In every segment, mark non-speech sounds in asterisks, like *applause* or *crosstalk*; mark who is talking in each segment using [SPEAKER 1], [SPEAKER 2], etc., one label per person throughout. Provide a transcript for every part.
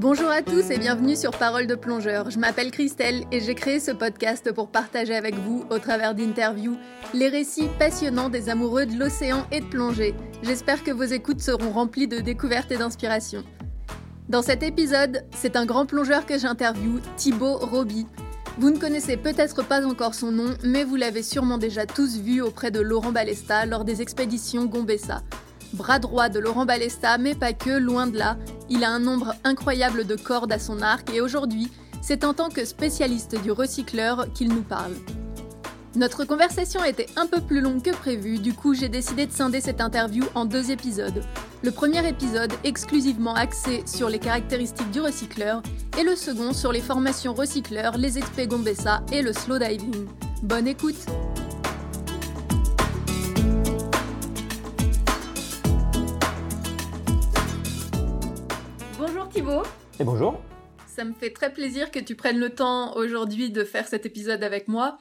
[SPEAKER 1] Bonjour à tous et bienvenue sur Parole de plongeur. Je m'appelle Christelle et j'ai créé ce podcast pour partager avec vous, au travers d'interviews, les récits passionnants des amoureux de l'océan et de plongée. J'espère que vos écoutes seront remplies de découvertes et d'inspiration. Dans cet épisode, c'est un grand plongeur que j'interviewe, Thibaut Roby. Vous ne connaissez peut-être pas encore son nom, mais vous l'avez sûrement déjà tous vu auprès de Laurent Balesta lors des expéditions Gombessa. Bras droit de Laurent Balesta, mais pas que, loin de là, il a un nombre incroyable de cordes à son arc et aujourd'hui, c'est en tant que spécialiste du recycleur qu'il nous parle. Notre conversation était un peu plus longue que prévu, du coup j'ai décidé de scinder cette interview en deux épisodes. Le premier épisode exclusivement axé sur les caractéristiques du recycleur et le second sur les formations recycleurs, les expé Gombessa et le slow diving. Bonne écoute Thibaut
[SPEAKER 2] Et bonjour
[SPEAKER 1] Ça me fait très plaisir que tu prennes le temps aujourd'hui de faire cet épisode avec moi.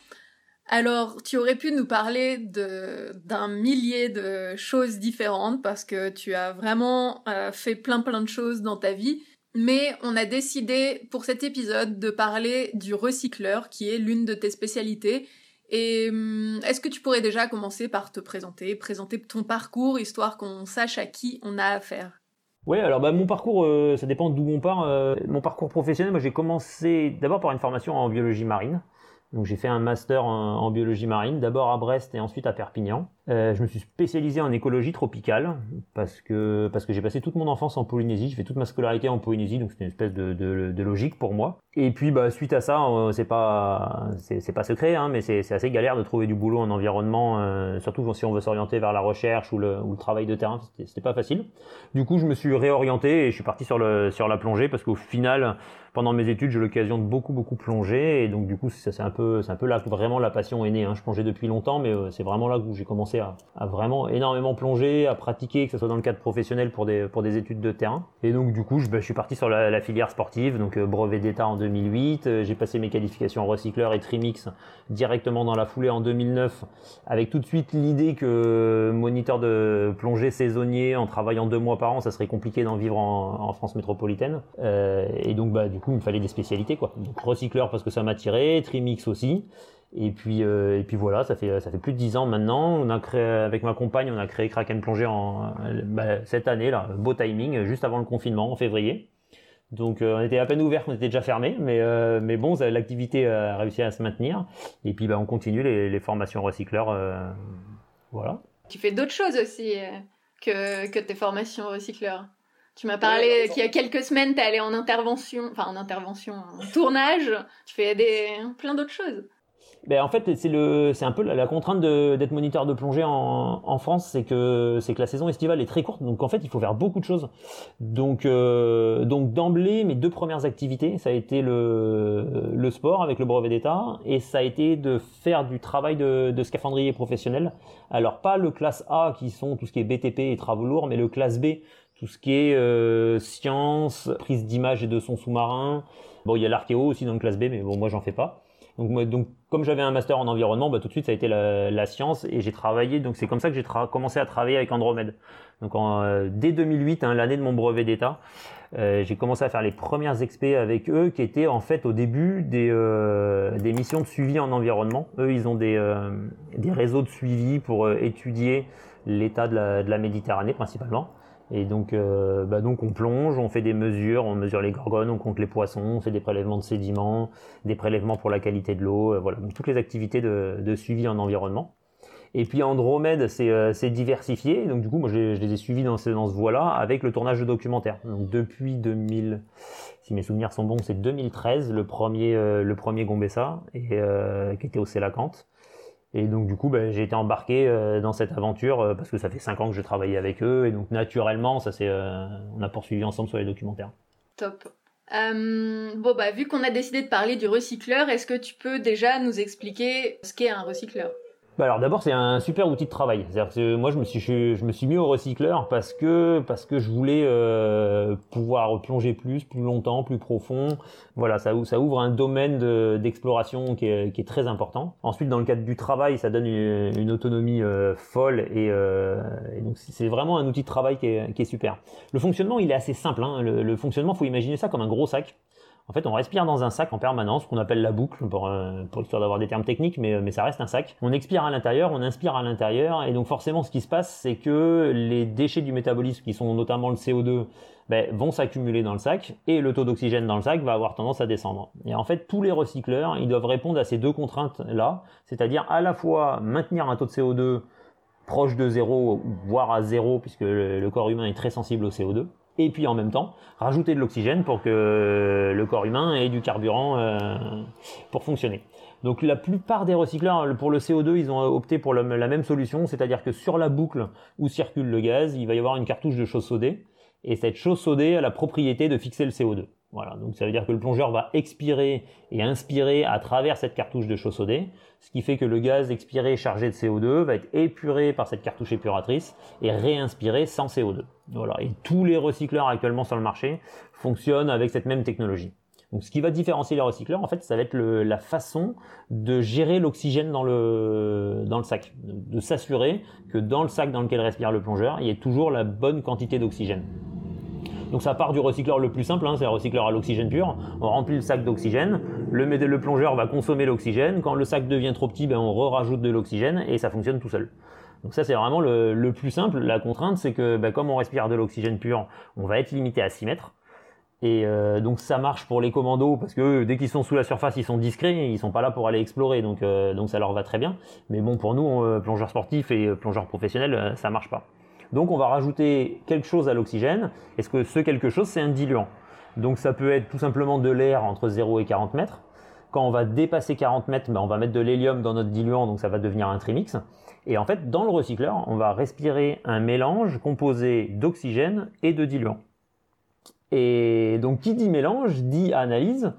[SPEAKER 1] Alors, tu aurais pu nous parler d'un millier de choses différentes parce que tu as vraiment euh, fait plein plein de choses dans ta vie. Mais on a décidé pour cet épisode de parler du recycleur qui est l'une de tes spécialités. Et hum, est-ce que tu pourrais déjà commencer par te présenter, présenter ton parcours, histoire qu'on sache à qui on a affaire?
[SPEAKER 2] Oui, alors bah, mon parcours, euh, ça dépend d'où on part. Euh, mon parcours professionnel, moi j'ai commencé d'abord par une formation en biologie marine. Donc j'ai fait un master en, biologie marine, d'abord à Brest et ensuite à Perpignan. Euh, je me suis spécialisé en écologie tropicale parce que parce que j'ai passé toute mon enfance en Polynésie, j'ai fait toute ma scolarité en Polynésie, donc c'était une espèce de, de, de, logique pour moi. Et puis bah suite à ça, euh, c'est pas c'est pas secret, hein, mais c'est assez galère de trouver du boulot en environnement, euh, surtout si on veut s'orienter vers la recherche ou le, ou le travail de terrain, c'était pas facile. Du coup, je me suis réorienté et je suis parti sur le sur la plongée parce qu'au final pendant mes études, j'ai l'occasion de beaucoup beaucoup plonger et donc du coup c'est un peu c'est un peu là que vraiment la passion est née. Hein. Je plongeais depuis longtemps, mais euh, c'est vraiment là où j'ai commencé à, vraiment énormément plonger, à pratiquer, que ce soit dans le cadre professionnel pour des pour des études de terrain. Et donc du coup je, je suis parti sur la, filière sportive, donc euh, brevet d'état en 2008. Euh, j'ai passé mes qualifications en recycleur et trimix directement dans la foulée en 2009, avec tout de suite l'idée que moniteur de plongée saisonnier en travaillant deux mois par an, ça serait compliqué d'en vivre en, France métropolitaine. et donc bah du coup il me fallait des spécialités quoi. Donc recycleur parce que ça m'attirait, trimix aussi. Et puis euh, et puis voilà, ça fait ça fait plus de dix ans maintenant. On a créé avec ma compagne, on a créé Kraken Plongée en bah, cette année là, beau timing, juste avant le confinement en février. Donc euh, on était à peine ouvert, on était déjà fermé, mais euh, mais bon, l'activité a réussi à se maintenir. Et puis bah on continue les, les formations recycleurs, voilà.
[SPEAKER 1] Tu fais d'autres choses aussi que que tes formations recycleurs. Tu m'as parlé qu'il y a quelques semaines, tu es allé en intervention, enfin en intervention, en tournage. Tu fais des, plein d'autres choses.
[SPEAKER 2] Ben, en fait, c'est le, c'est un peu la, contrainte d'être moniteur de plongée en, en France, c'est que c'est que la saison estivale est très courte, donc en fait, il faut faire beaucoup de choses. Donc, euh, donc d'emblée, mes deux premières activités, ça a été le, le sport avec le brevet d'État, et ça a été de faire du travail de, de scaphandrier professionnel. Alors pas le classe A qui sont tout ce qui est BTP et travaux lourds, mais le classe B tout ce qui est euh, science, prise d'images et de sons sous-marins. Bon, il y a l'archéo aussi dans le classe B, mais bon, moi j'en fais pas. Donc, moi, donc comme j'avais un master en environnement, bah, tout de suite ça a été la, la science et j'ai travaillé. Donc c'est comme ça que j'ai commencé à travailler avec Andromède. Donc en, euh, dès 2008, hein, l'année de mon brevet d'état, euh, j'ai commencé à faire les premières expés avec eux, qui étaient en fait au début des, euh, des missions de suivi en environnement. Eux, ils ont des, euh, des réseaux de suivi pour étudier l'état de de la Méditerranée principalement. Et donc, euh, bah donc on plonge, on fait des mesures, on mesure les gorgones, on compte les poissons, on fait des prélèvements de sédiments, des prélèvements pour la qualité de l'eau, euh, voilà, donc toutes les activités de, de, suivi en environnement. Et puis Andromède, c'est euh, diversifié, donc du coup, moi je, les ai suivis dans ce, dans ce voie-là avec le tournage de documentaires. Donc depuis 2000, si mes souvenirs sont bons, c'est 2013 le premier, euh, le premier Gombessa, et, euh, qui était au Célacante. Et donc du coup, ben, j'ai été embarqué euh, dans cette aventure euh, parce que ça fait cinq ans que je travaillais avec eux et donc naturellement, ça c'est, euh, on a poursuivi ensemble sur les documentaires.
[SPEAKER 1] Top. bon bah vu qu'on a décidé de parler du recycleur, est-ce que tu peux déjà nous expliquer ce qu'est un recycleur?
[SPEAKER 2] Bah alors d'abord c'est un super outil de travail. Moi je me suis mis au recycleur parce que je voulais euh, pouvoir plonger plus, plus longtemps, plus profond. Voilà, ça ouvre un domaine d'exploration qui, est, très important. Ensuite dans le cadre du travail, ça donne une, autonomie euh, folle et, euh, donc c'est vraiment un outil de travail qui est, qui est super. Le fonctionnement il est assez simple. Hein. Le, le fonctionnement faut imaginer ça comme un gros sac. En fait, on respire dans un sac en permanence, qu'on appelle la boucle, pour, euh, pour histoire d'avoir des termes techniques, mais, mais ça reste un sac. On expire à l'intérieur, on inspire à l'intérieur, et donc forcément, ce qui se passe, c'est que les déchets du métabolisme, qui sont notamment le CO2, ben, vont s'accumuler dans le sac, et le taux d'oxygène dans le sac va avoir tendance à descendre. Et en fait, tous les recycleurs, ils doivent répondre à ces deux contraintes-là, c'est-à-dire à la fois maintenir un taux de CO2 proche de zéro, voire à zéro, puisque le corps humain est très sensible au CO2, et puis en même temps rajouter de l'oxygène pour que le corps humain ait du carburant euh, pour fonctionner. Donc la plupart des recycleurs pour le CO2, ils ont opté pour la, même solution, c'est-à-dire que sur la boucle où circule le gaz, il va y avoir une cartouche de chausse sodée, et cette chausse sodée a la propriété de fixer le CO2. Voilà, donc ça veut dire que le plongeur va expirer et inspirer à travers cette cartouche de chaussodé, ce qui fait que le gaz expiré chargé de CO2 va être épuré par cette cartouche épuratrice et réinspiré sans CO2. Voilà, et tous les recycleurs actuellement sur le marché fonctionnent avec cette même technologie. Donc ce qui va différencier les recycleurs, en fait, ça va être la façon de gérer l'oxygène dans le, dans le sac, de s'assurer que dans le sac dans lequel respire le plongeur, il y ait toujours la bonne quantité d'oxygène. Donc ça part du recycleur le plus simple, hein, c'est un recycleur à l'oxygène pur. On remplit le sac d'oxygène, le, plongeur va consommer l'oxygène. Quand le sac devient trop petit, ben, on rajoute de l'oxygène et ça fonctionne tout seul. Donc ça c'est vraiment le, plus simple. La contrainte c'est que ben, comme on respire de l'oxygène pur, on va être limité à 6 mètres. Et euh, donc ça marche pour les commandos parce que dès qu'ils sont sous la surface, ils sont discrets, ils sont pas là pour aller explorer, donc euh, ça leur va très bien. Mais bon pour nous, euh, plongeurs sportifs et plongeurs professionnels, ça marche pas. Donc on va rajouter quelque chose à l'oxygène. Est-ce que ce quelque chose, c'est un diluant? Donc ça peut être tout simplement de l'air entre 0 et 40 mètres. Quand on va dépasser 40 mètres, ben, on va mettre de l'hélium dans notre diluant, donc ça va devenir un trimix. Et en fait, dans le recycleur, on va respirer un mélange composé d'oxygène et de diluant. Et donc qui dit mélange dit analyse.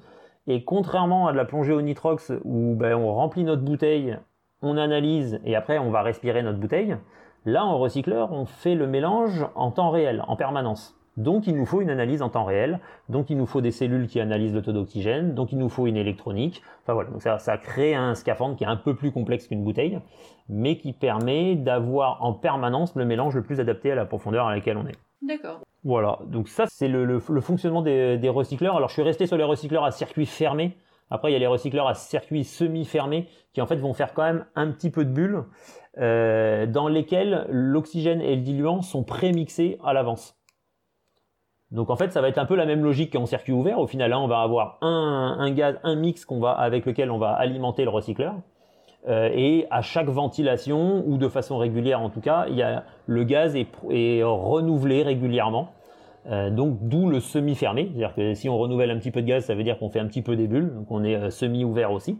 [SPEAKER 2] Et contrairement à de la plongée au nitrox où ben, on remplit notre bouteille, on analyse et après on va respirer notre bouteille, Là, en recycleur, on fait le mélange en temps réel, en permanence. Donc il nous faut une analyse en temps réel, donc il nous faut des cellules qui analysent le taux d'oxygène, donc il nous faut une électronique. Enfin voilà, donc ça, ça crée un scaphandre qui est un peu plus complexe qu'une bouteille, mais qui permet d'avoir en permanence le mélange le plus adapté à la profondeur à laquelle on est.
[SPEAKER 1] D'accord.
[SPEAKER 2] Voilà, donc ça c'est le, fonctionnement des, des, recycleurs. Alors je suis resté sur les recycleurs à circuit fermé. Après il y a les recycleurs à circuit semi-fermé qui en fait vont faire quand même un petit peu de bulles. Euh, dans lesquels l'oxygène et le diluant sont prémixés à l'avance. Donc en fait, ça va être un peu la même logique qu'en circuit ouvert. Au final, là, on va avoir un, gaz, un mix qu'on va avec lequel on va alimenter le recycleur. Euh, et à chaque ventilation ou de façon régulière en tout cas, y a, le gaz est, est renouvelé régulièrement. Euh, donc d'où le semi-fermé, c'est-à-dire que si on renouvelle un petit peu de gaz, ça veut dire qu'on fait un petit peu des bulles, donc on est semi-ouvert aussi.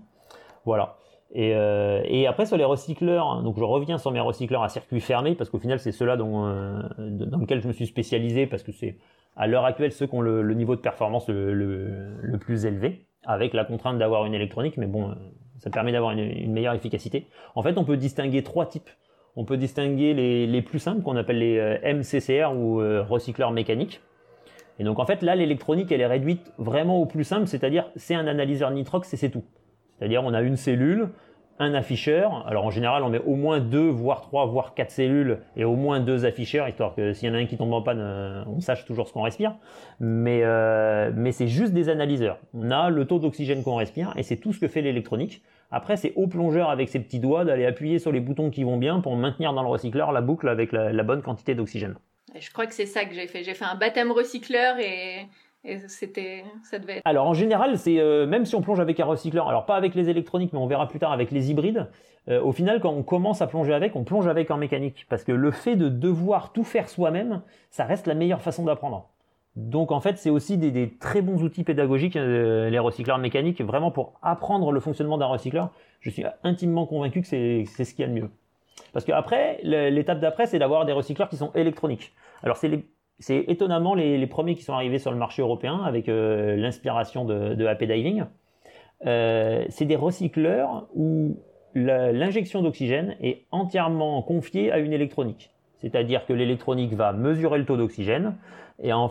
[SPEAKER 2] Voilà. Et, euh, et, après sur les recycleurs, donc je reviens sur mes recycleurs à circuit fermé parce qu'au final c'est ceux-là dont, euh, dans lequel je me suis spécialisé parce que c'est à l'heure actuelle ceux qui ont le, niveau de performance le, le, plus élevé, avec la contrainte d'avoir une électronique, mais bon, euh, ça permet d'avoir une, meilleure efficacité. En fait, on peut distinguer trois types. On peut distinguer les, les plus simples qu'on appelle les MCCR ou recycleurs mécaniques. Et donc en fait là l'électronique elle est réduite vraiment au plus simple, c'est-à-dire c'est un analyseur nitrox et c'est tout. C'est-à-dire on a une cellule, un afficheur. Alors en général, on met au moins deux, voire trois, voire quatre cellules et au moins deux afficheurs, histoire que s'il y en a un qui tombe en panne, euh, on sache toujours ce qu'on respire. Mais, euh, mais c'est juste des analyseurs. On a le taux d'oxygène qu'on respire et c'est tout ce que fait l'électronique. Après, c'est au plongeur avec ses petits doigts d'aller appuyer sur les boutons qui vont bien pour maintenir dans le recycleur la boucle avec la bonne quantité d'oxygène.
[SPEAKER 1] Je crois que c'est ça que j'ai fait. J'ai fait un baptême recycleur et et c'était.
[SPEAKER 2] Alors en général, c'est euh, même si on plonge avec un recycleur, alors pas avec les électroniques, mais on verra plus tard avec les hybrides. Euh, au final, quand on commence à plonger avec, on plonge avec en mécanique, parce que le fait de devoir tout faire soi-même, ça reste la meilleure façon d'apprendre. Donc en fait, c'est aussi des, très bons outils pédagogiques, euh, les recycleurs mécaniques, vraiment pour apprendre le fonctionnement d'un recycleur. Je suis intimement convaincu que c'est ce qu'il y a de mieux. Parce que après, l'étape d'après, c'est d'avoir des recycleurs qui sont électroniques. Alors c'est les c'est étonnamment les, premiers qui sont arrivés sur le marché européen avec euh, l'inspiration de, de AP Diving. Euh, c'est des recycleurs où l'injection d'oxygène est entièrement confiée à une électronique. C'est-à-dire que l'électronique va mesurer le taux d'oxygène et en,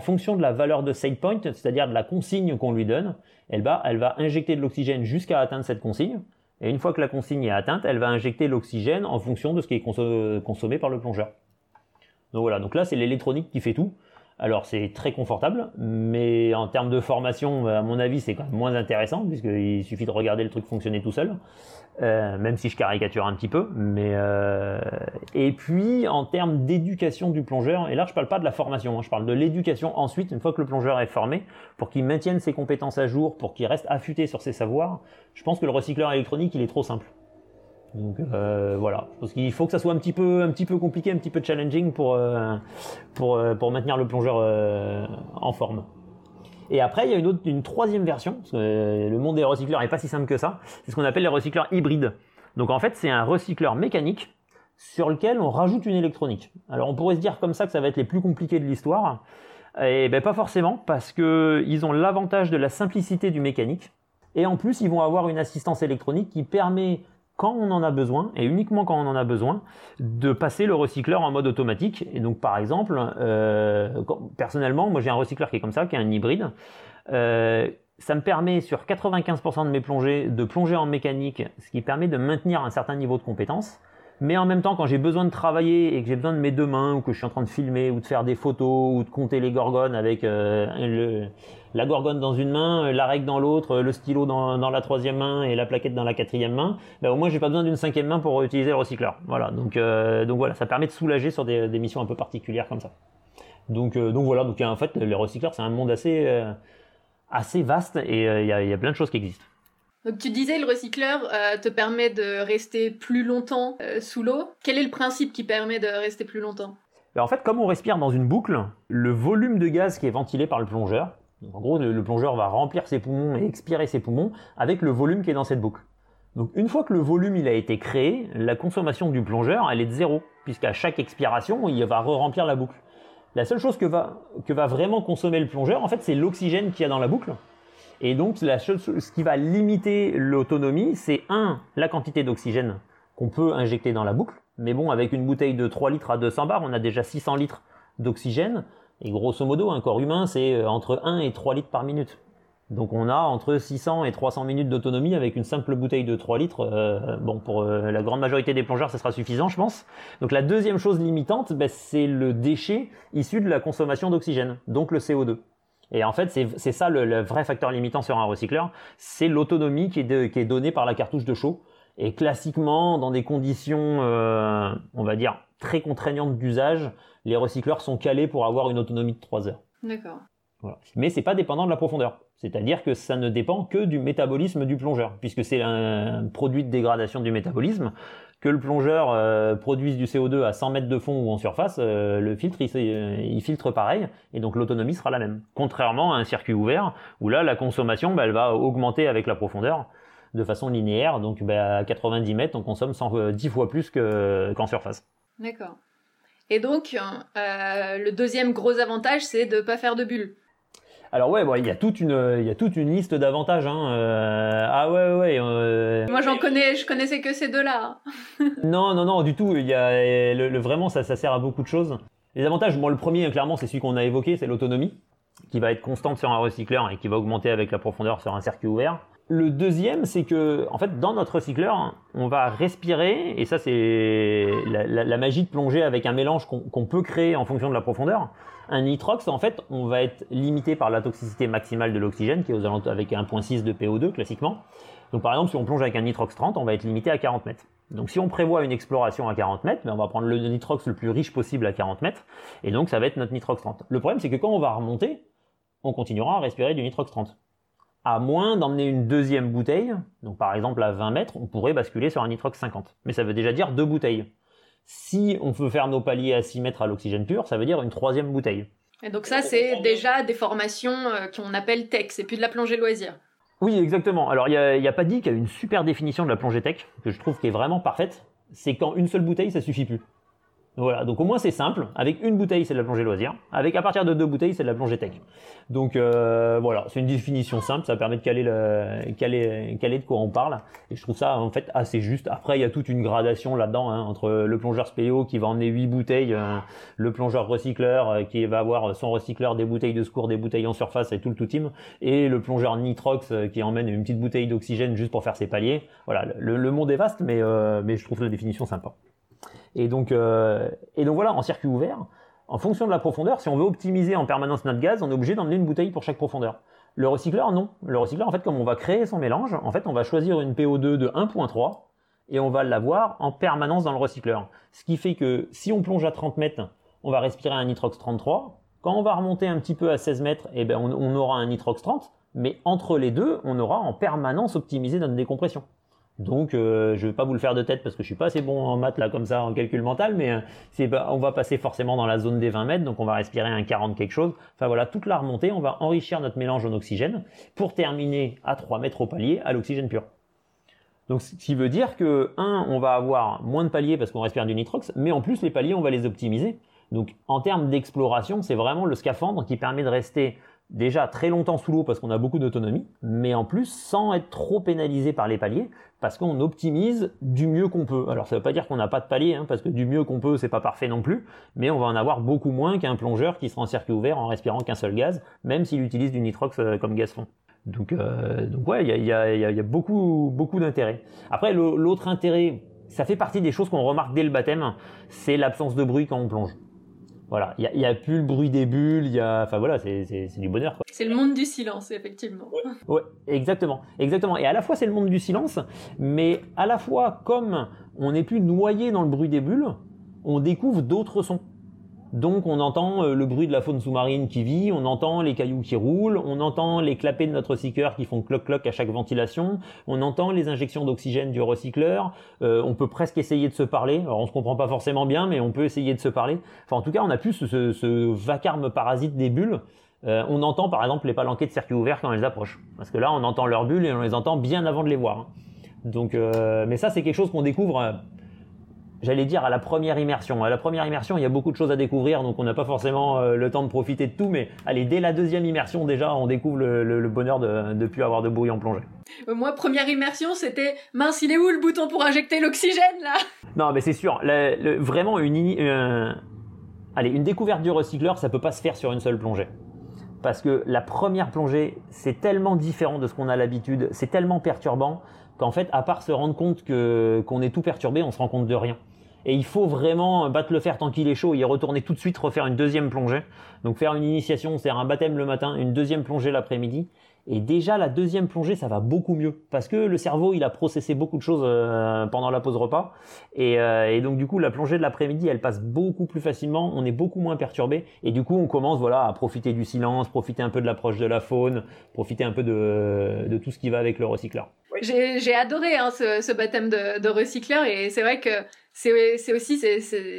[SPEAKER 2] fonction de la valeur de set point, c'est-à-dire de la consigne qu'on lui donne, elle va, elle va injecter de l'oxygène jusqu'à atteindre cette consigne. Et une fois que la consigne est atteinte, elle va injecter l'oxygène en fonction de ce qui est consommé par le plongeur. Donc voilà, donc là c'est l'électronique qui fait tout. Alors c'est très confortable, mais en termes de formation, à mon avis, c'est quand même moins intéressant, puisqu'il suffit de regarder le truc fonctionner tout seul, euh, même si je caricature un petit peu. Mais euh... Et puis en termes d'éducation du plongeur, et là je parle pas de la formation, hein, je parle de l'éducation ensuite, une fois que le plongeur est formé, pour qu'il maintienne ses compétences à jour, pour qu'il reste affûté sur ses savoirs, je pense que le recycleur électronique, il est trop simple. Donc euh, voilà, parce qu'il faut que ça soit un petit peu, un petit peu compliqué, un petit peu challenging pour, euh, pour, euh, pour maintenir le plongeur en forme. Et après, il y a une, autre, une troisième version, parce que le monde des recycleurs n'est pas si simple que ça, c'est ce qu'on appelle les recycleurs hybrides. Donc en fait, c'est un recycleur mécanique sur lequel on rajoute une électronique. Alors on pourrait se dire comme ça que ça va être les plus compliqués de l'histoire. Et ben pas forcément, parce qu'ils ont l'avantage de la simplicité du mécanique. Et en plus, ils vont avoir une assistance électronique qui permet quand on en a besoin, et uniquement quand on en a besoin, de passer le recycleur en mode automatique. Et donc par exemple, euh, personnellement, moi j'ai un recycleur qui est comme ça, qui est un hybride. Euh, ça me permet sur 95% de mes plongées de plonger en mécanique, ce qui permet de maintenir un certain niveau de compétence. Mais en même temps, quand j'ai besoin de travailler et que j'ai besoin de mes deux mains, ou que je suis en train de filmer, ou de faire des photos, ou de compter les gorgones avec euh, le, la gorgone dans une main, la règle dans l'autre, le stylo dans, la troisième main et la plaquette dans la quatrième main, ben au moins j'ai pas besoin d'une cinquième main pour utiliser le recycleur. Voilà, donc, euh, voilà, ça permet de soulager sur des, missions un peu particulières comme ça. Donc, euh, voilà, donc en fait les recycleurs c'est un monde assez, assez vaste et il y, a, plein de choses qui existent.
[SPEAKER 1] Donc tu disais le recycleur euh, te permet de rester plus longtemps euh, sous l'eau. Quel est le principe qui permet de rester plus longtemps?
[SPEAKER 2] Ben, En fait, comme on respire dans une boucle, le volume de gaz qui est ventilé par le plongeur, en gros le, plongeur va remplir ses poumons et expirer ses poumons avec le volume qui est dans cette boucle. Donc une fois que le volume il a été créé, la consommation du plongeur elle est de zéro, puisqu'à chaque expiration il va re-remplir la boucle. La seule chose que va, que va vraiment consommer le plongeur, en fait, c'est l'oxygène qu'il y a dans la boucle. Et donc, la ce qui va limiter l'autonomie, c'est un, la quantité d'oxygène qu'on peut injecter dans la boucle. Mais bon, avec une bouteille de 3 litres à 200 bars, on a déjà 600 litres d'oxygène. Et grosso modo, un corps humain, c'est euh, entre 1 et 3 litres par minute. Donc on a entre 600 et 300 minutes d'autonomie avec une simple bouteille de 3 litres. Euh, bon, pour euh, la grande majorité des plongeurs, ça sera suffisant, je pense. Donc la deuxième chose limitante, ben, c'est le déchet issu de la consommation d'oxygène, donc le CO2. Et en fait, c'est ça le, le, vrai facteur limitant sur un recycleur, c'est l'autonomie qui, qui, est donnée par la cartouche de chaud. Et classiquement, dans des conditions, euh, on va dire, très contraignantes d'usage, les recycleurs sont calés pour avoir une autonomie de 3 heures.
[SPEAKER 1] D'accord.
[SPEAKER 2] Voilà. Mais c'est pas dépendant de la profondeur. C'est-à-dire que ça ne dépend que du métabolisme du plongeur, puisque c'est un produit de dégradation du métabolisme que le plongeur euh, produise du CO2 à 100 mètres de fond ou en surface, euh, le filtre il, il, filtre pareil et donc l'autonomie sera la même. Contrairement à un circuit ouvert où là la consommation bah, elle va augmenter avec la profondeur de façon linéaire. Donc bah, à 90 mètres on consomme 100, 10 fois plus qu'en surface.
[SPEAKER 1] D'accord. Et donc euh, le deuxième gros avantage c'est de ne pas faire de bulles.
[SPEAKER 2] Alors ouais, bon, il y a toute une, il y a toute une liste d'avantages. Hein. Euh, ah ouais, ouais. Euh...
[SPEAKER 1] Moi, j'en connais, je connaissais que ces deux-là. *laughs*
[SPEAKER 2] non, non, non, du tout. Il y a le, le, vraiment, ça, ça sert à beaucoup de choses. Les avantages, bon, le premier, clairement, c'est celui qu'on a évoqué, c'est l'autonomie, qui va être constante sur un recycleur et qui va augmenter avec la profondeur sur un circuit ouvert. Le deuxième, c'est que, en fait, dans notre recycleur, on va respirer, et ça, c'est la, magie de plonger avec un mélange qu'on qu peut créer en fonction de la profondeur. Un nitrox, en fait, on va être limité par la toxicité maximale de l'oxygène, qui est aux alentours avec 1.6 de PO2 classiquement. Donc, par exemple, si on plonge avec un nitrox 30, on va être limité à 40 mètres. Donc, si on prévoit une exploration à 40 mètres, mais on va prendre le nitrox le plus riche possible à 40 mètres, et donc ça va être notre nitrox 30. Le problème, c'est que quand on va remonter, on continuera à respirer du nitrox 30 à moins d'emmener une deuxième bouteille, donc par exemple à 20 mètres, on pourrait basculer sur un nitrox 50. Mais ça veut déjà dire deux bouteilles. Si on veut faire nos paliers à 6 mètres à l'oxygène pur, ça veut dire une troisième bouteille.
[SPEAKER 1] Et donc ça, c'est déjà des formations euh, qu'on appelle tech, c'est plus de la plongée loisir.
[SPEAKER 2] Oui, exactement. Alors, il y a, a pas dit qu'il y a une super définition de la plongée tech, que je trouve qui est vraiment parfaite. C'est quand une seule bouteille, ça suffit plus. Voilà, donc au moins c'est simple. Avec une bouteille, c'est de la plongée loisir. Avec à partir de deux bouteilles, c'est de la plongée tech. Donc euh, voilà, c'est une définition simple. Ça permet de caler, le, caler, caler de quoi on parle. Et je trouve ça en fait assez juste. Après, il y a toute une gradation là-dedans hein, entre le plongeur spéléo qui va emmener huit bouteilles, euh, le plongeur recycleur euh, qui va avoir son recycleur, des bouteilles de secours, des bouteilles en surface et tout le tout team, et le plongeur nitrox qui emmène une petite bouteille d'oxygène juste pour faire ses paliers. Voilà, le, le monde est vaste, mais mais je trouve la définition sympa. Et donc, euh, et donc voilà, en circuit ouvert, en fonction de la profondeur, si on veut optimiser en permanence notre gaz, on est obligé d'emmener une bouteille pour chaque profondeur. Le recycleur, non. Le recycleur, en fait, comme on va créer son mélange, en fait, on va choisir une PO2 de 1.3 et on va l'avoir en permanence dans le recycleur. Ce qui fait que si on plonge à 30 mètres, on va respirer un nitrox 33. Quand on va remonter un petit peu à 16 mètres, eh ben, on, on aura un nitrox 30. Mais entre les deux, on aura en permanence optimisé notre décompression. Donc, euh, je vais pas vous le faire de tête parce que je suis pas assez bon en maths là comme ça en calcul mental, mais euh, on va passer forcément dans la zone des 20 mètres, donc on va respirer un 40 quelque chose. Enfin voilà, toute la remontée, on va enrichir notre mélange en oxygène pour terminer à 3 mètres au palier à l'oxygène pur. Donc, ce qui veut dire que, un, on va avoir moins de paliers parce qu'on respire du nitrox, mais en plus les paliers, on va les optimiser. Donc, en termes d'exploration, c'est vraiment le scaphandre qui permet de rester déjà très longtemps sous l'eau parce qu'on a beaucoup d'autonomie, mais en plus sans être trop pénalisé par les paliers parce qu'on optimise du mieux qu'on peut. Alors ça ne veut pas dire qu'on n'a pas de palier, hein, parce que du mieux qu'on peut, c'est pas parfait non plus, mais on va en avoir beaucoup moins qu'un plongeur qui sera en circuit ouvert en respirant qu'un seul gaz, même s'il utilise du nitrox euh, comme gaz fond. Donc, euh, donc ouais, il y a, beaucoup, beaucoup d'intérêt. Après, l'autre intérêt, ça fait partie des choses qu'on remarque dès le baptême, c'est l'absence de bruit quand on plonge. Voilà, il n'y a, plus le bruit des bulles, il y a, enfin voilà, c'est du bonheur.
[SPEAKER 1] C'est le monde du silence, effectivement.
[SPEAKER 2] Ouais. exactement, exactement. Et à la fois c'est le monde du silence, mais à la fois comme on n'est plus noyé dans le bruit des bulles, on découvre d'autres sons. Donc on entend euh, le bruit de la faune sous-marine qui vit, on entend les cailloux qui roulent, on entend les clapets de notre seeker qui font cloc-cloc à chaque ventilation, on entend les injections d'oxygène du recycleur, euh, on peut presque essayer de se parler, alors on se comprend pas forcément bien, mais on peut essayer de se parler. Enfin en tout cas on a plus ce, vacarme parasite des bulles. Euh, on entend par exemple les palanquets de circuit ouvert quand elles approchent, parce que là on entend leurs bulles et on les entend bien avant de les voir. Donc, mais ça c'est quelque chose qu'on découvre j'allais dire à la première immersion. À la première immersion, il y a beaucoup de choses à découvrir, donc on n'a pas forcément euh, le temps de profiter de tout, mais allez, dès la deuxième immersion, déjà, on découvre le, bonheur de ne plus avoir de bruit en plongée.
[SPEAKER 1] Euh, moi, première immersion, c'était mince, il est où le bouton pour injecter l'oxygène là?
[SPEAKER 2] Non, mais c'est sûr, vraiment une, euh, allez, une découverte du recycleur, ça peut pas se faire sur une seule plongée. Parce que la première plongée, c'est tellement différent de ce qu'on a l'habitude, c'est tellement perturbant qu'en fait, à part se rendre compte que qu'on est tout perturbé, on se rend compte de rien. Et il faut vraiment battre le fer tant qu'il est chaud y retourner tout de suite, refaire une deuxième plongée. Donc faire une initiation, c'est-à-dire un baptême le matin, une deuxième plongée l'après-midi. Et déjà la deuxième plongée, ça va beaucoup mieux parce que le cerveau, il a processé beaucoup de choses euh, pendant la pause repas. Et, euh, et donc du coup, la plongée de l'après-midi, elle passe beaucoup plus facilement. On est beaucoup moins perturbé et du coup, on commence voilà à profiter du silence, profiter un peu de l'approche de la faune, profiter un peu de, tout ce qui va avec le recycleur.
[SPEAKER 1] J'ai adoré hein, ce, ce, baptême de, de recycleur et c'est vrai que c'est aussi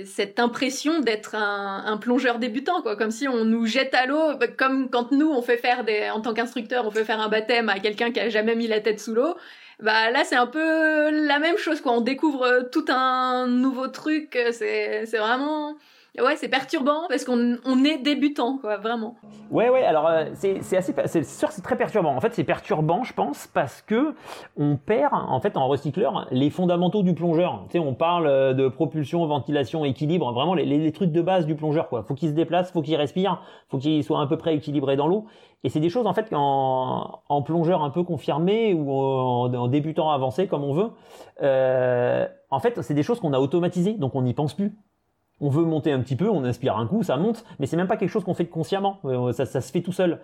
[SPEAKER 1] cette impression d'être un, plongeur débutant, quoi, comme si on nous jette à l'eau, bah, comme quand nous on fait faire des, en tant qu'instructeur, on fait faire un baptême à quelqu'un qui a jamais mis la tête sous l'eau. Bah là c'est un peu la même chose, quoi. On découvre tout un nouveau truc. C'est c'est vraiment ouais, c'est perturbant parce qu'on on est débutant, quoi, vraiment.
[SPEAKER 2] Ouais, ouais. Alors euh, c'est c'est assez, c'est sûr, c'est très perturbant. En fait, c'est perturbant, je pense, parce que on perd en fait en recycleur les fondamentaux du plongeur. Tu sais, on parle euh, de propulsion, ventilation, équilibre, vraiment les, les, trucs de base du plongeur, quoi. Faut qu'il se déplace, faut qu'il respire, faut qu'il soit à peu près équilibré dans l'eau. Et c'est des choses en fait qu'en en plongeur un peu confirmé ou en, en débutant avancé comme on veut, euh, en fait c'est des choses qu'on a automatisées, donc on n'y pense plus on veut monter un petit peu, on inspire un coup, ça monte, mais c'est même pas quelque chose qu'on fait consciemment, euh, ça, se fait tout seul.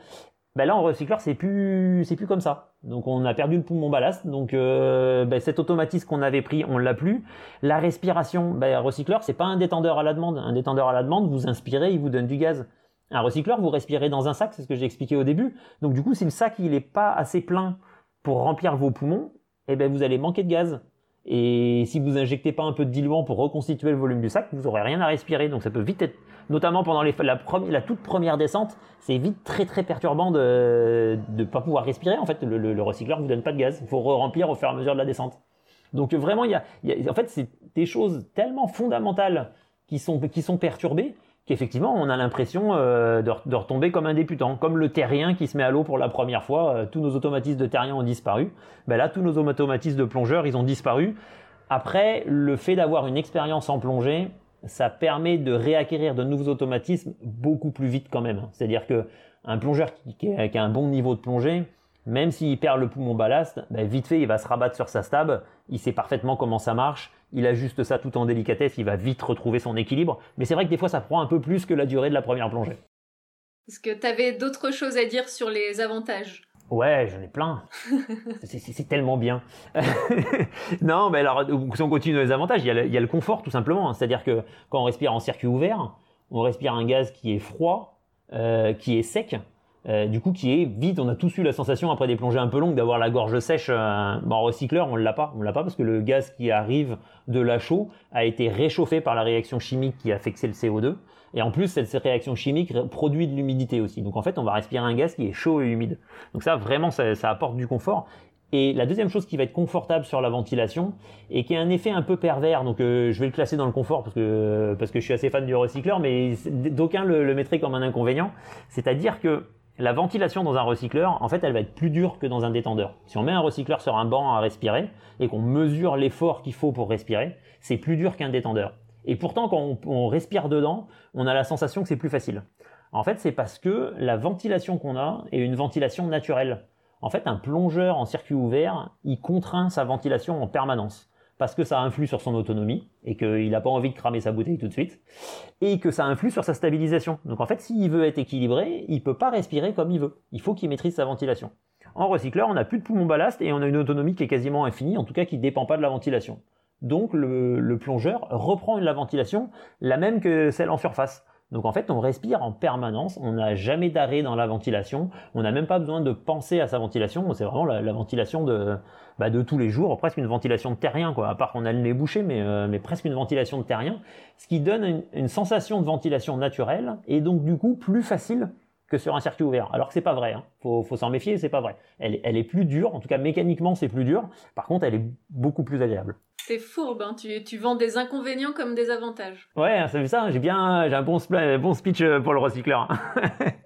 [SPEAKER 2] Ben là en recycleur c'est plus c'est plus comme ça. Donc on a perdu le poumon ballast, donc euh, ben, cet automatisme qu'on avait pris on l'a plus. La respiration, ben, recycleur c'est pas un détendeur à la demande. Un détendeur à la demande, vous inspirez, il vous donne du gaz. Un recycleur, vous respirez dans un sac, c'est ce que j'ai expliqué au début. Donc du coup si le sac il est pas assez plein pour remplir vos poumons, eh ben vous allez manquer de gaz. Et si vous injectez pas un peu de diluant pour reconstituer le volume du sac, vous aurez rien à respirer. Donc ça peut vite être, notamment pendant la, toute première descente, c'est vite très très perturbant de ne pas pouvoir respirer. En fait, le, le, recycleur vous donne pas de gaz. Il faut re-remplir au fur et à mesure de la descente. Donc vraiment, il y a, en fait, c'est des choses tellement fondamentales qui sont, qui sont perturbés qu'effectivement on a l'impression euh, de, retomber comme un débutant, comme le terrien qui se met à l'eau pour la première fois, euh, tous nos automatismes de terrien ont disparu. Ben là, tous nos automatismes de plongeur, ils ont disparu. Après, le fait d'avoir une expérience en plongée, ça permet de réacquérir de nouveaux automatismes beaucoup plus vite quand même. C'est-à-dire que un plongeur qui, a un bon niveau de plongée, même s'il perd le poumon ballast, ben vite fait, il va se rabattre sur sa stab, il sait parfaitement comment ça marche, il ajuste ça tout en délicatesse, il va vite retrouver son équilibre. Mais c'est vrai que des fois, ça prend un peu plus que la durée de la première plongée.
[SPEAKER 1] Est-ce que tu avais d'autres choses à dire sur les avantages?
[SPEAKER 2] Ouais, j'en ai plein. *laughs* c'est tellement bien. *laughs* non, mais alors, si on continue les avantages, il y, a le, confort tout simplement. C'est-à-dire que quand on respire en circuit ouvert, on respire un gaz qui est froid, euh, qui est sec, euh, du coup qui est vide. On a tous eu la sensation après des plongées un peu longues d'avoir la gorge sèche. Euh, en recycleur, on l'a pas, on l'a pas parce que le gaz qui arrive de la chaux a été réchauffé par la réaction chimique qui a fixé le CO2. Et en plus, cette réaction chimique produit de l'humidité aussi. Donc en fait, on va respirer un gaz qui est chaud et humide. Donc ça, vraiment, ça, apporte du confort. Et la deuxième chose qui va être confortable sur la ventilation et qui a un effet un peu pervers, donc euh, je vais le classer dans le confort parce que parce que je suis assez fan du recycleur, mais d'aucuns le mettraient comme un inconvénient. C'est-à-dire que la ventilation dans un recycleur, en fait, elle va être plus dure que dans un détendeur. Si on met un recycleur sur un banc à respirer et qu'on mesure l'effort qu'il faut pour respirer, c'est plus dur qu'un détendeur. Et pourtant, quand on, respire dedans, on a la sensation que c'est plus facile. En fait, c'est parce que la ventilation qu'on a est une ventilation naturelle. En fait, un plongeur en circuit ouvert, il contraint sa ventilation en permanence parce que ça influe sur son autonomie et qu'il n'a pas envie de cramer sa bouteille tout de suite et que ça influe sur sa stabilisation. Donc en fait, s'il veut être équilibré, il peut pas respirer comme il veut. Il faut qu'il maîtrise sa ventilation. En recycleur, on n'a plus de poumon ballast et on a une autonomie qui est quasiment infinie, en tout cas qui ne dépend pas de la ventilation. Donc le plongeur reprend la ventilation la même que celle en surface. Donc en fait, on respire en permanence, on n'a jamais d'arrêt dans la ventilation, on n'a même pas besoin de penser à sa ventilation, c'est vraiment la, ventilation de, bah, de tous les jours, presque une ventilation de terrien, quoi, à part qu'on a le nez bouché, mais, euh, mais presque une ventilation de terrien, ce qui donne une, sensation de ventilation naturelle, et donc du coup plus facile que sur un circuit ouvert. Alors que c'est pas vrai, hein. faut, faut s'en méfier, c'est pas vrai. Elle, elle est plus dure, en tout cas mécaniquement c'est plus dur, par contre elle est beaucoup plus agréable.
[SPEAKER 1] C'est fourbe, hein. tu, tu, vends des inconvénients comme des avantages.
[SPEAKER 2] Ouais, c'est ça, j'ai bien, j'ai un bon, speech euh, pour le recycleur.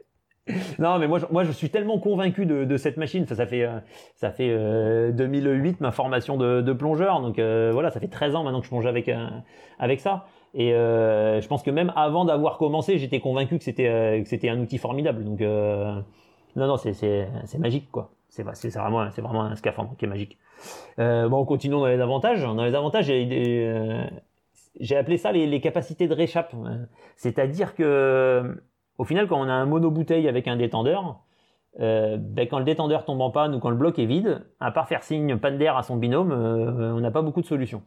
[SPEAKER 2] *laughs* non, mais moi, je, moi, je suis tellement convaincu de, cette machine. Ça, fait, euh, ça fait 2008 euh, ma formation de, plongeur, donc voilà, ça fait 13 ans maintenant que je plonge avec avec ça. Et je pense que même avant d'avoir commencé, j'étais convaincu que c'était c'était un outil formidable. Donc non, non, c'est magique quoi. C'est vraiment c'est vraiment un scaphandre qui est magique. Euh, bon, continuons dans les avantages. Dans les avantages, euh, j'ai appelé ça les, capacités de réchappe. C'est-à-dire que, au final, quand on a un monobouteille avec un détendeur, euh, ben, quand le détendeur tombe en panne ou quand le bloc est vide, à part faire signe panne d'air à son binôme, on n'a pas beaucoup de solutions.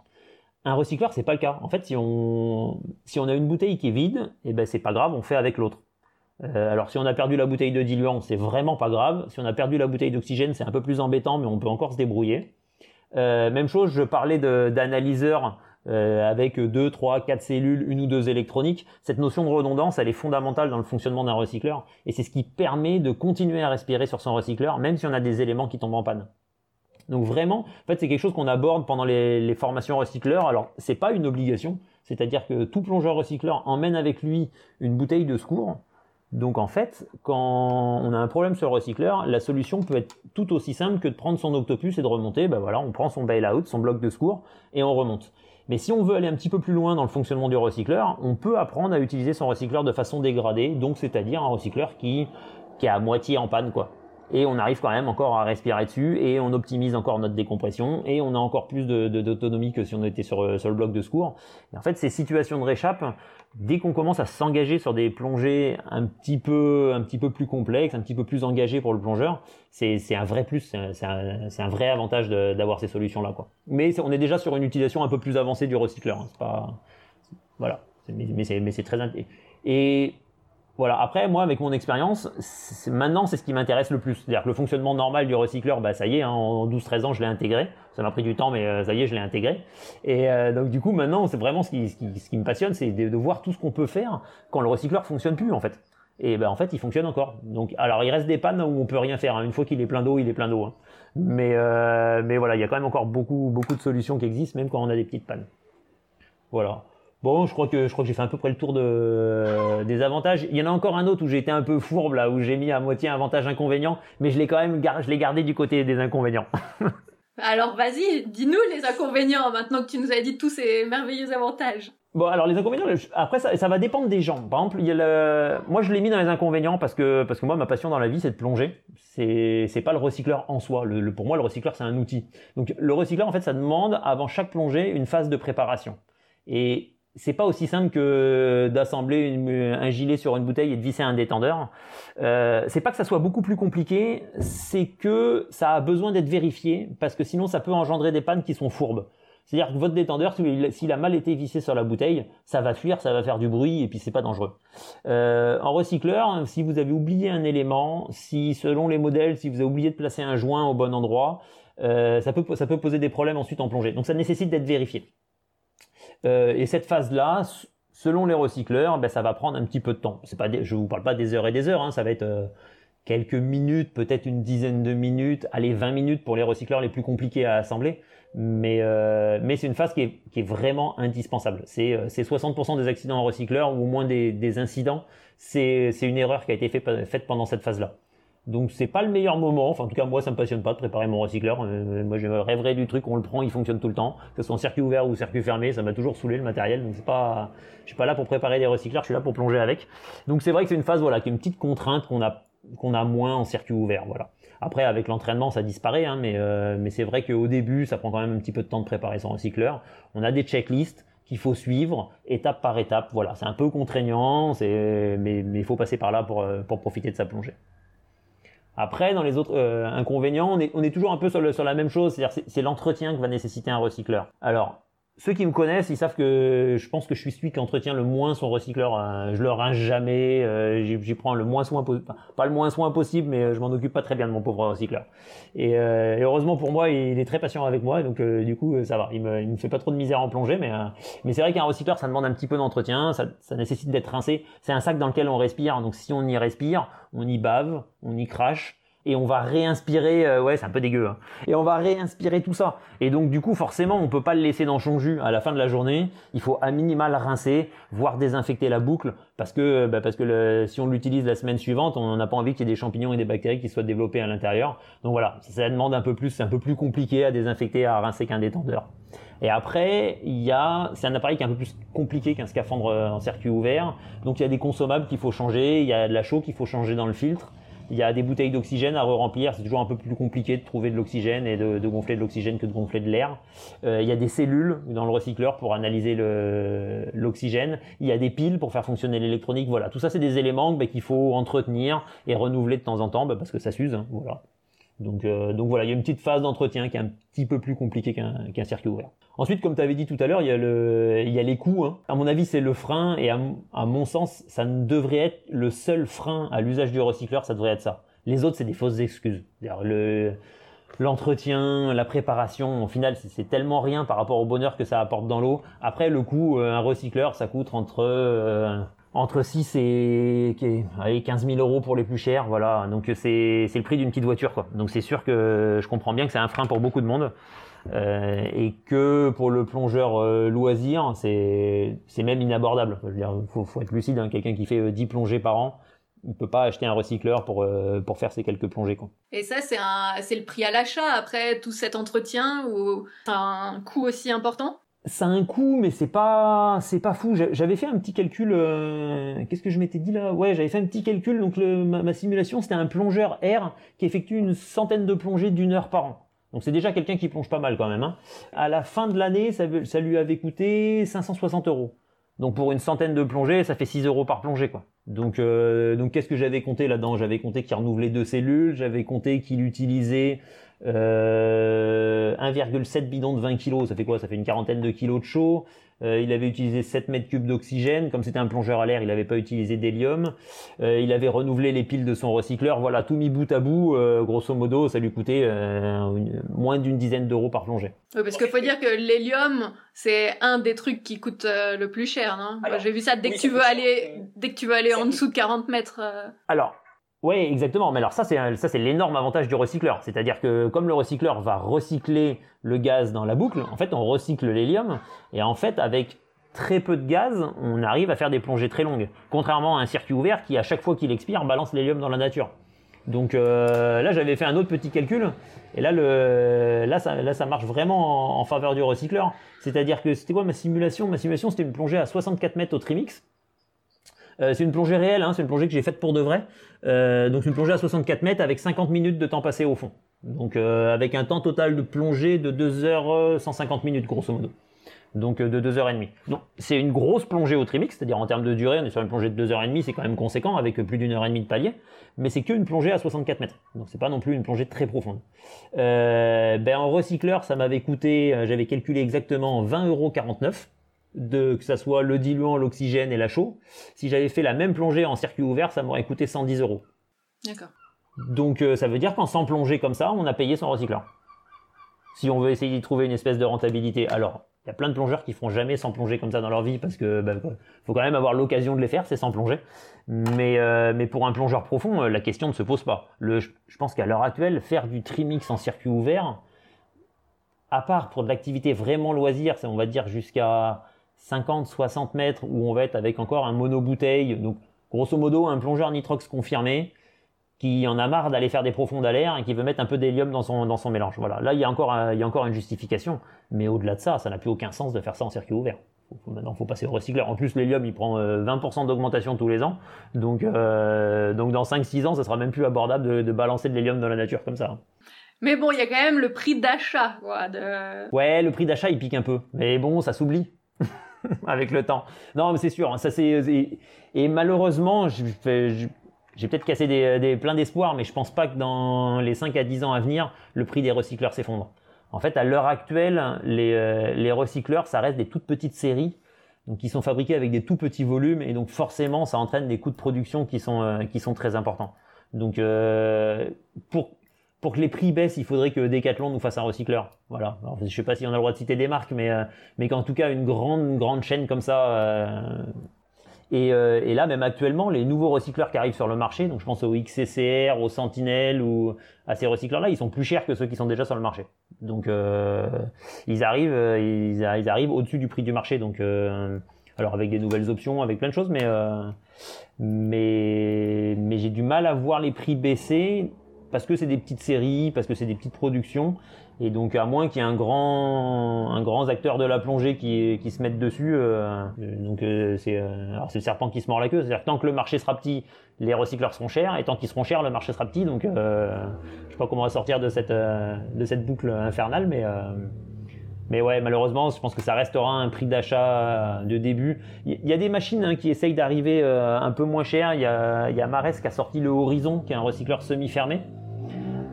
[SPEAKER 2] Un recycleur, c'est pas le cas. En fait, si on, si on a une bouteille qui est vide, et eh ben c'est pas grave, on fait avec l'autre. alors si on a perdu la bouteille de diluant, c'est vraiment pas grave. Si on a perdu la bouteille d'oxygène, c'est un peu plus embêtant, mais on peut encore se débrouiller. Euh, même chose, je parlais d'analyseurs euh, avec 2, 3, 4 cellules, une ou deux électroniques. Cette notion de redondance, elle est fondamentale dans le fonctionnement d'un recycleur et c'est ce qui permet de continuer à respirer sur son recycleur même si on a des éléments qui tombent en panne. Donc vraiment, en fait, c'est quelque chose qu'on aborde pendant les, les formations recycleurs. Alors, c'est pas une obligation, c'est-à-dire que tout plongeur recycleur emmène avec lui une bouteille de secours donc en fait, quand on a un problème sur le recycleur, la solution peut être tout aussi simple que de prendre son octopus et de remonter. Ben voilà, on prend son bail-out, son bloc de secours, et on remonte. Mais si on veut aller un petit peu plus loin dans le fonctionnement du recycleur, on peut apprendre à utiliser son recycleur de façon dégradée, donc c'est-à-dire un recycleur qui, qui est à moitié en panne, quoi et on arrive quand même encore à respirer dessus et on optimise encore notre décompression et on a encore plus d'autonomie que si on était sur, sur le bloc de secours. en fait, ces situations de réchappe, dès qu'on commence à s'engager sur des plongées un petit peu un petit peu plus complexes, un petit peu plus engagées pour le plongeur, c'est un vrai plus, c'est un, un, vrai avantage d'avoir ces solutions là quoi. Mais on est déjà sur une utilisation un peu plus avancée du recycleur. Hein. Pas voilà, mais, mais c'est très et voilà. Après, moi, avec mon expérience, maintenant, c'est ce qui m'intéresse le plus. C'est-à-dire que le fonctionnement normal du recycleur, bah, ça y est, hein, en 12-13 ans, je l'ai intégré. Ça m'a pris du temps, mais euh, ça y est, je l'ai intégré. Et euh, donc, du coup, maintenant, c'est vraiment ce qui, me passionne, c'est de, voir tout ce qu'on peut faire quand le recycleur fonctionne plus, en fait. Et ben, en fait, il fonctionne encore. Donc, alors, il reste des pannes où on peut rien faire. Hein. Une fois qu'il est plein d'eau, il est plein d'eau. Hein. Mais, euh, mais voilà, il y a quand même encore beaucoup, beaucoup de solutions qui existent, même quand on a des petites pannes. Voilà. Bon, je crois que je crois que j'ai fait à peu près le tour de, des avantages. Il y en a encore un autre où j'ai été un peu fourbe là, où j'ai mis à moitié avantage inconvénient, mais je l'ai quand même je l'ai gardé du côté des inconvénients. *laughs*
[SPEAKER 1] Alors vas-y, dis-nous les inconvénients maintenant que tu nous as dit tous ces merveilleux avantages.
[SPEAKER 2] Bon, alors les inconvénients, après ça, ça va dépendre des gens. Par exemple, il y a le... moi je l'ai mis dans les inconvénients parce que parce que moi ma passion dans la vie c'est de plonger. C'est c'est pas le recycleur en soi. Le, pour moi le recycleur c'est un outil. Donc le recycleur en fait ça demande avant chaque plongée une phase de préparation. Et c'est pas aussi simple que d'assembler un gilet sur une bouteille et de visser un détendeur. Euh, c'est pas que ça soit beaucoup plus compliqué, c'est que ça a besoin d'être vérifié parce que sinon ça peut engendrer des pannes qui sont fourbes. C'est-à-dire que votre détendeur, s'il a mal été vissé sur la bouteille, ça va fuir, ça va faire du bruit et puis c'est pas dangereux. Euh, en recycleur, si vous avez oublié un élément, si selon les modèles, si vous avez oublié de placer un joint au bon endroit, euh, ça, peut, ça peut poser des problèmes ensuite en plongée. Donc ça nécessite d'être vérifié. Euh, et cette phase-là, selon les recycleurs, ben, ça va prendre un petit peu de temps. C'est pas, je vous parle pas des heures et des heures, hein, ça va être euh, quelques minutes, peut-être une dizaine de minutes, allez 20 minutes pour les recycleurs les plus compliqués à assembler. Mais, euh, mais c'est une phase qui est, qui est vraiment indispensable. C'est, 60% des accidents en recycleur ou au moins des, incidents. C'est, une erreur qui a été fait, faite pendant cette phase-là. Donc c'est pas le meilleur moment. Enfin en tout cas moi ça me passionne pas de préparer mon recycleur. Euh, moi je rêverais du truc, on le prend, il fonctionne tout le temps, que ce soit en circuit ouvert ou circuit fermé, ça m'a toujours saoulé le matériel. Donc c'est pas, je suis pas là pour préparer des recycleurs, je suis là pour plonger avec. Donc c'est vrai que c'est une phase voilà qui est une petite contrainte qu'on a qu'on a moins en circuit ouvert. Voilà. Après avec l'entraînement ça disparaît, hein, mais euh, mais c'est vrai qu'au début ça prend quand même un petit peu de temps de préparer son recycleur. On a des checklists qu'il faut suivre étape par étape. Voilà, c'est un peu contraignant, c'est mais il faut passer par là pour euh, pour profiter de sa plongée. Après, dans les autres euh, inconvénients, on est, toujours un peu sur la même chose, c'est-à-dire c'est l'entretien que va nécessiter un recycleur. Alors, ceux qui me connaissent, ils savent que je pense que je suis celui qui entretient le moins son recycleur. Euh, je le rince jamais, euh, j'y prends le moins soin pas le moins soin possible, mais je m'en occupe pas très bien de mon pauvre recycleur. Et, heureusement pour moi, il est très patient avec moi, donc du coup ça va. Il me, me fait pas trop de misère en plongée, mais c'est vrai qu'un recycleur, ça demande un petit peu d'entretien, ça nécessite d'être rincé. C'est un sac dans lequel on respire, donc si on y respire, on y bave, on y crache et on va réinspirer, euh, ouais c'est un peu dégueu, hein. et on va réinspirer tout ça. Et donc du coup forcément on peut pas le laisser dans son jus à la fin de la journée, il faut à minimal rincer, voire désinfecter la boucle, parce que bah, parce que si on l'utilise la semaine suivante, on n'a pas envie qu'il y ait des champignons et des bactéries qui soient développés à l'intérieur. Donc voilà, ça demande un peu plus, c'est un peu plus compliqué à désinfecter, à rincer qu'un détendeur. Et après, il y a, c'est un appareil qui est un peu plus compliqué qu'un scaphandre en circuit ouvert. Donc il y a des consommables qu'il faut changer, il y a de la chaux qu'il faut changer dans le filtre. Il y a des bouteilles d'oxygène à re-remplir. C'est toujours un peu plus compliqué de trouver de l'oxygène et de, gonfler de l'oxygène que de gonfler de l'air. Euh, il y a des cellules dans le recycleur pour analyser l'oxygène. Il y a des piles pour faire fonctionner l'électronique. Voilà, tout ça c'est des éléments bah, qu'il faut entretenir et renouveler de temps en temps bah, parce que ça s'use. Hein, voilà. Donc, euh, donc voilà, il y a une petite phase d'entretien qui est un petit peu plus compliquée qu'un circuit ouvert. Ensuite, comme tu avais dit tout à l'heure, il y a le, il y a les coûts. Hein. À mon avis, c'est le frein et à, mon sens, ça ne devrait être le seul frein à l'usage du recycleur, ça devrait être ça. Les autres, c'est des fausses excuses. Le, l'entretien, la préparation, au final, c'est tellement rien par rapport au bonheur que ça apporte dans l'eau. Après, le coût, euh, un recycleur, ça coûte entre euh, entre 6 et allez, 15 000 euros pour les plus chers, voilà. Donc c'est le prix d'une petite voiture, quoi. Donc c'est sûr que je comprends bien que c'est un frein pour beaucoup de monde. Euh, et que pour le plongeur euh, loisir, c'est même inabordable. Je faut, faut être lucide. Hein. Quelqu'un qui fait 10 euh, plongées par an, il peut pas acheter un recycleur pour pour faire ces quelques plongées. Quoi.
[SPEAKER 1] Et ça, c'est le prix à l'achat après tout cet entretien ou un coût aussi important?
[SPEAKER 2] Ça a un coût, mais c'est pas, c'est pas fou. J'avais fait un petit calcul. Euh, qu'est-ce que je m'étais dit là? Ouais, j'avais fait un petit calcul. Donc ma, simulation, c'était un plongeur air qui effectue une centaine de plongées d'une heure par an. Donc c'est déjà quelqu'un qui plonge pas mal quand même. Hein. À la fin de l'année, ça, ça lui avait coûté 560 euros. Donc pour une centaine de plongées, ça fait 6 euros par plongée quoi. Donc euh, donc qu'est-ce que j'avais compté là-dedans? J'avais compté qu'il renouvelait deux cellules, j'avais compté qu'il utilisait euh, 1,7 bidon de 20 kg, ça fait quoi? Ça fait une quarantaine de kilos de chaud. Euh, il avait utilisé 7 mètres cubes d'oxygène. Comme c'était un plongeur à l'air, il n'avait pas utilisé d'hélium. Euh, il avait renouvelé les piles de son recycleur. Voilà, tout mis bout à bout, euh, grosso modo, ça lui coûtait moins d'une dizaine d'euros par plongée.
[SPEAKER 1] Oui, parce qu'il faut dire que l'hélium, c'est un des trucs qui coûte le plus cher, non? J'ai vu ça dès que tu veux aller, dès que tu veux aller en dessous de 40 mètres.
[SPEAKER 2] Alors, oui, exactement. Mais alors ça, c'est ça, c'est l'énorme avantage du recycleur. C'est-à-dire que comme le recycleur va recycler le gaz dans la boucle, en fait, on recycle l'hélium et en fait, avec très peu de gaz, on arrive à faire des plongées très longues. Contrairement à un circuit ouvert qui, à chaque fois qu'il expire, balance l'hélium dans la nature. Donc euh, là, j'avais fait un autre petit calcul, et là, le, là, ça, là ça marche vraiment en, faveur du recycleur. C'est-à-dire que c'était quoi ma simulation? Ma simulation, c'était une plongée à 64 mètres au trimix. Euh, c'est une plongée réelle, hein, c'est une plongée que j'ai faite pour de vrai. Euh, donc une plongée à 64 mètres avec 50 minutes de temps passé au fond. Donc euh, avec un temps total de plongée de 2 heures 150 minutes grosso modo. Donc de 2 heures et demie. Donc c'est une grosse plongée au trimix, c'est-à-dire en termes de durée, on est sur une plongée de 2 heures et demie, c'est quand même conséquent avec plus d'une heure et demie de palier. Mais c'est qu'une plongée à 64 mètres. Donc c'est pas non plus une plongée très profonde. ben en recycleur, ça m'avait coûté, j'avais calculé exactement 20,49 euros de que ça soit le diluant, l'oxygène et la chaux. Si j'avais fait la même plongée en circuit ouvert, ça m'aurait coûté 110 euros.
[SPEAKER 1] D'accord.
[SPEAKER 2] Donc euh, ça veut dire qu'en sans plongée comme ça, on a payé son recycleur. Si on veut essayer d'y trouver une espèce de rentabilité, alors il y a plein de plongeurs qui font jamais sans plonger comme ça dans leur vie parce que bah, faut quand même avoir l'occasion de les faire, c'est sans plonger. Mais, euh, mais pour un plongeur profond, euh, la question ne se pose pas. Le, je pense qu'à l'heure actuelle, faire du trimix en circuit ouvert, à part pour de l'activité vraiment loisir, on va dire jusqu'à 50, 60 mètres où on va être avec encore un monobouteille. Donc, grosso modo, un plongeur nitrox confirmé qui en a marre d'aller faire des profondes à l'air et qui veut mettre un peu d'hélium dans son, dans son mélange. Voilà. Là, il y, a encore il y a encore une justification. Mais au-delà de ça, ça n'a plus aucun sens de faire ça en circuit ouvert. maintenant, il faut passer au recycleur. En plus, l'hélium, il prend 20% euh, d'augmentation tous les ans. Donc, euh, donc dans 5-6 ans, ça sera même plus abordable de, de balancer de l'hélium dans la nature comme ça.
[SPEAKER 1] Mais bon, il y a quand même le prix d'achat.
[SPEAKER 2] De... Ouais, le prix d'achat, il pique un peu. Mais bon, ça s'oublie. *laughs* *laughs* avec le temps. Non, mais c'est sûr. Hein, ça c'est et, malheureusement, j'ai peut-être cassé des, plein d'espoir, mais je pense pas que dans les 5 à 10 ans à venir, le prix des recycleurs s'effondre. En fait, à l'heure actuelle, les, euh, les, recycleurs, ça reste des toutes petites séries, donc qui sont fabriquées avec des tout petits volumes, et donc forcément, ça entraîne des coûts de production qui sont euh, qui sont très importants. Donc, euh, pour pour que les prix baissent, il faudrait que Decathlon nous fasse un recycleur. Voilà. Je sais pas si on a le droit de citer des marques, mais euh, mais qu'en tout cas une grande grande chaîne comme ça. Euh, et, euh, et, là, même actuellement, les nouveaux recycleurs qui arrivent sur le marché, donc je pense au XCCR, au Sentinel ou à ces recycleurs-là, ils sont plus chers que ceux qui sont déjà sur le marché. Donc ils arrivent, ils arrivent au-dessus du prix du marché. Donc alors avec des nouvelles options, avec plein de choses, mais mais mais j'ai du mal à voir les prix baisser parce que c'est des petites séries, parce que c'est des petites productions. Et donc, à moins qu'il y ait un grand, un grand acteur de la plongée qui, qui se mette dessus, euh, donc euh, c'est, euh, alors c'est le serpent qui se mord la queue. C'est-à-dire tant que le marché sera petit, les recycleurs seront chers, et tant qu'ils seront chers, le marché sera petit. Donc, euh, je sais pas comment on va sortir de cette, de cette boucle infernale, mais mais ouais, malheureusement, je pense que ça restera un prix d'achat de début. Il y a des machines hein, qui essayent d'arriver un peu moins cher. Il y a, il y a Mares qui a sorti le Horizon, qui est un recycleur semi-fermé.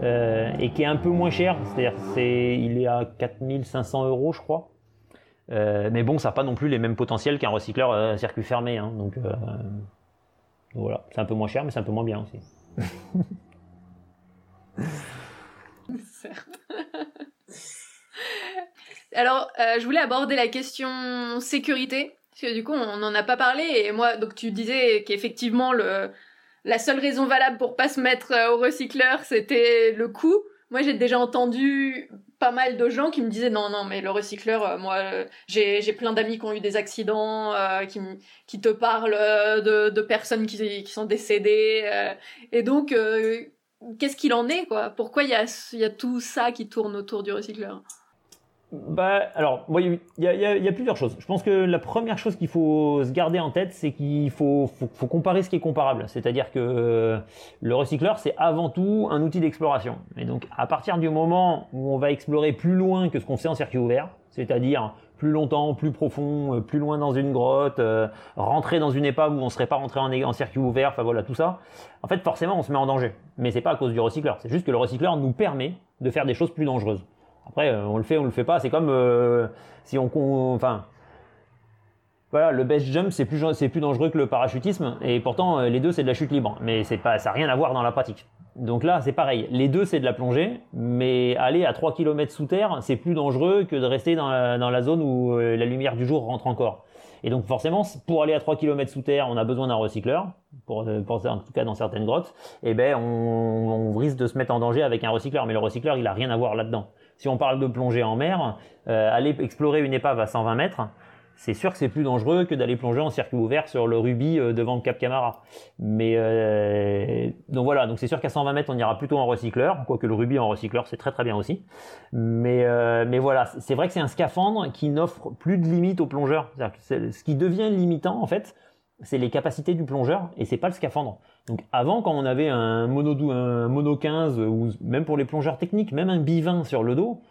[SPEAKER 2] Euh, et qui est un peu moins cher, c'est-à-dire c'est, il est à 4500 euros je crois. Euh, mais bon, ça n'a pas non plus les mêmes potentiels qu'un recycleur euh, circuit fermé. Hein, donc, voilà, c'est un peu moins cher, mais c'est un peu moins bien aussi. *laughs* *laughs*
[SPEAKER 1] Alors, je voulais aborder la question sécurité, parce que du coup, on n'en a pas parlé, et moi, donc tu disais qu'effectivement, le, la seule raison valable pour pas se mettre euh, au recycleur, c'était le coût. Moi, j'ai déjà entendu pas mal de gens qui me disaient non, non, mais le recycleur, euh, moi, euh, j'ai, j'ai plein d'amis qui ont eu des accidents, qui, qui te parlent de, de personnes qui, qui sont décédées. et donc, qu'est-ce qu'il en est, quoi? Pourquoi il y a, y a tout ça qui tourne autour du recycleur?
[SPEAKER 2] Bah, alors, il y, a, plusieurs choses. Je pense que la première chose qu'il faut se garder en tête, c'est qu'il faut, comparer ce qui est comparable. C'est-à-dire que euh, le recycleur, c'est avant tout un outil d'exploration. Et donc, à partir du moment où on va explorer plus loin que ce qu'on fait en circuit ouvert, c'est-à-dire plus longtemps, plus profond, euh, plus loin dans une grotte, euh, rentrer dans une épave où on serait pas rentré en, en, circuit ouvert, enfin voilà tout ça. En fait, forcément, on se met en danger. Mais c'est pas à cause du recycleur. C'est juste que le recycleur nous permet de faire des choses plus dangereuses. Après, euh, on le fait, on le fait pas. C'est comme euh, si on, enfin, voilà, le best jump c'est plus plus dangereux que le parachutisme et pourtant euh, les deux c'est de la chute libre, mais pas ça n'a rien à voir dans la pratique. Donc là c'est pareil, les deux c'est de la plongée, mais aller à 3 km sous terre c'est plus dangereux que de rester dans la, dans la zone où la lumière du jour rentre encore. Et donc forcément pour aller à 3 km sous terre on a besoin d'un recycleur, pour, pour, en tout cas dans certaines grottes, et eh ben on, on risque de se mettre en danger avec un recycleur, mais le recycleur il a rien à voir là-dedans. Si on parle de plongée en mer, euh, aller explorer une épave à 120 mètres, c'est sûr que c'est plus dangereux que d'aller plonger en circuit ouvert sur le Ruby euh, devant le Cap Camara. Mais euh, donc voilà, donc c'est sûr qu'à 120 mètres on ira plutôt en recycleur, quoique le Ruby en recycleur c'est très très bien aussi. Mais euh, mais voilà, c'est vrai que c'est un scaphandre qui n'offre plus de limites au plongeur. ce qui devient limitant en fait, c'est les capacités du plongeur et c'est pas le scaphandre. Donc avant quand on avait un mono un mono 15 ou même pour les plongeurs techniques, même un bivin sur le dos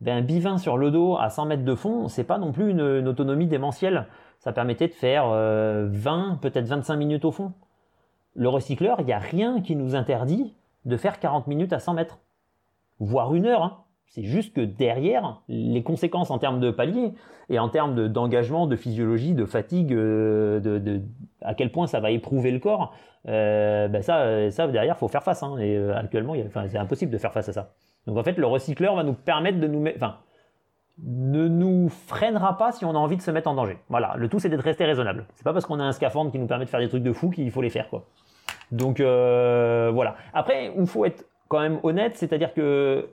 [SPEAKER 2] ben, un bivin sur le dos à 100 mètres de fond, c'est pas non plus une, autonomie démentielle. Ça permettait de faire 20, euh, peut-être 25 minutes au fond. Le recycleur, il n'y a rien qui nous interdit de faire 40 minutes à 100 mètres, voire une heure. Hein. C'est juste que derrière, les conséquences en termes de palier et en termes d'engagement, de, physiologie, de fatigue, euh, de, à quel point ça va éprouver le corps, euh, ben ça, ça derrière, faut faire face. Hein. Et actuellement, c'est impossible de faire face à ça. Donc en fait, le recycleur va nous permettre de nous mettre, enfin, ne nous freinera pas si on a envie de se mettre en danger. Voilà, le tout c'est d'être resté raisonnable. C'est pas parce qu'on a un scaphandre qui nous permet de faire des trucs de fou qu'il faut les faire quoi. Donc euh, voilà. Après, il faut être quand même honnête, c'est-à-dire que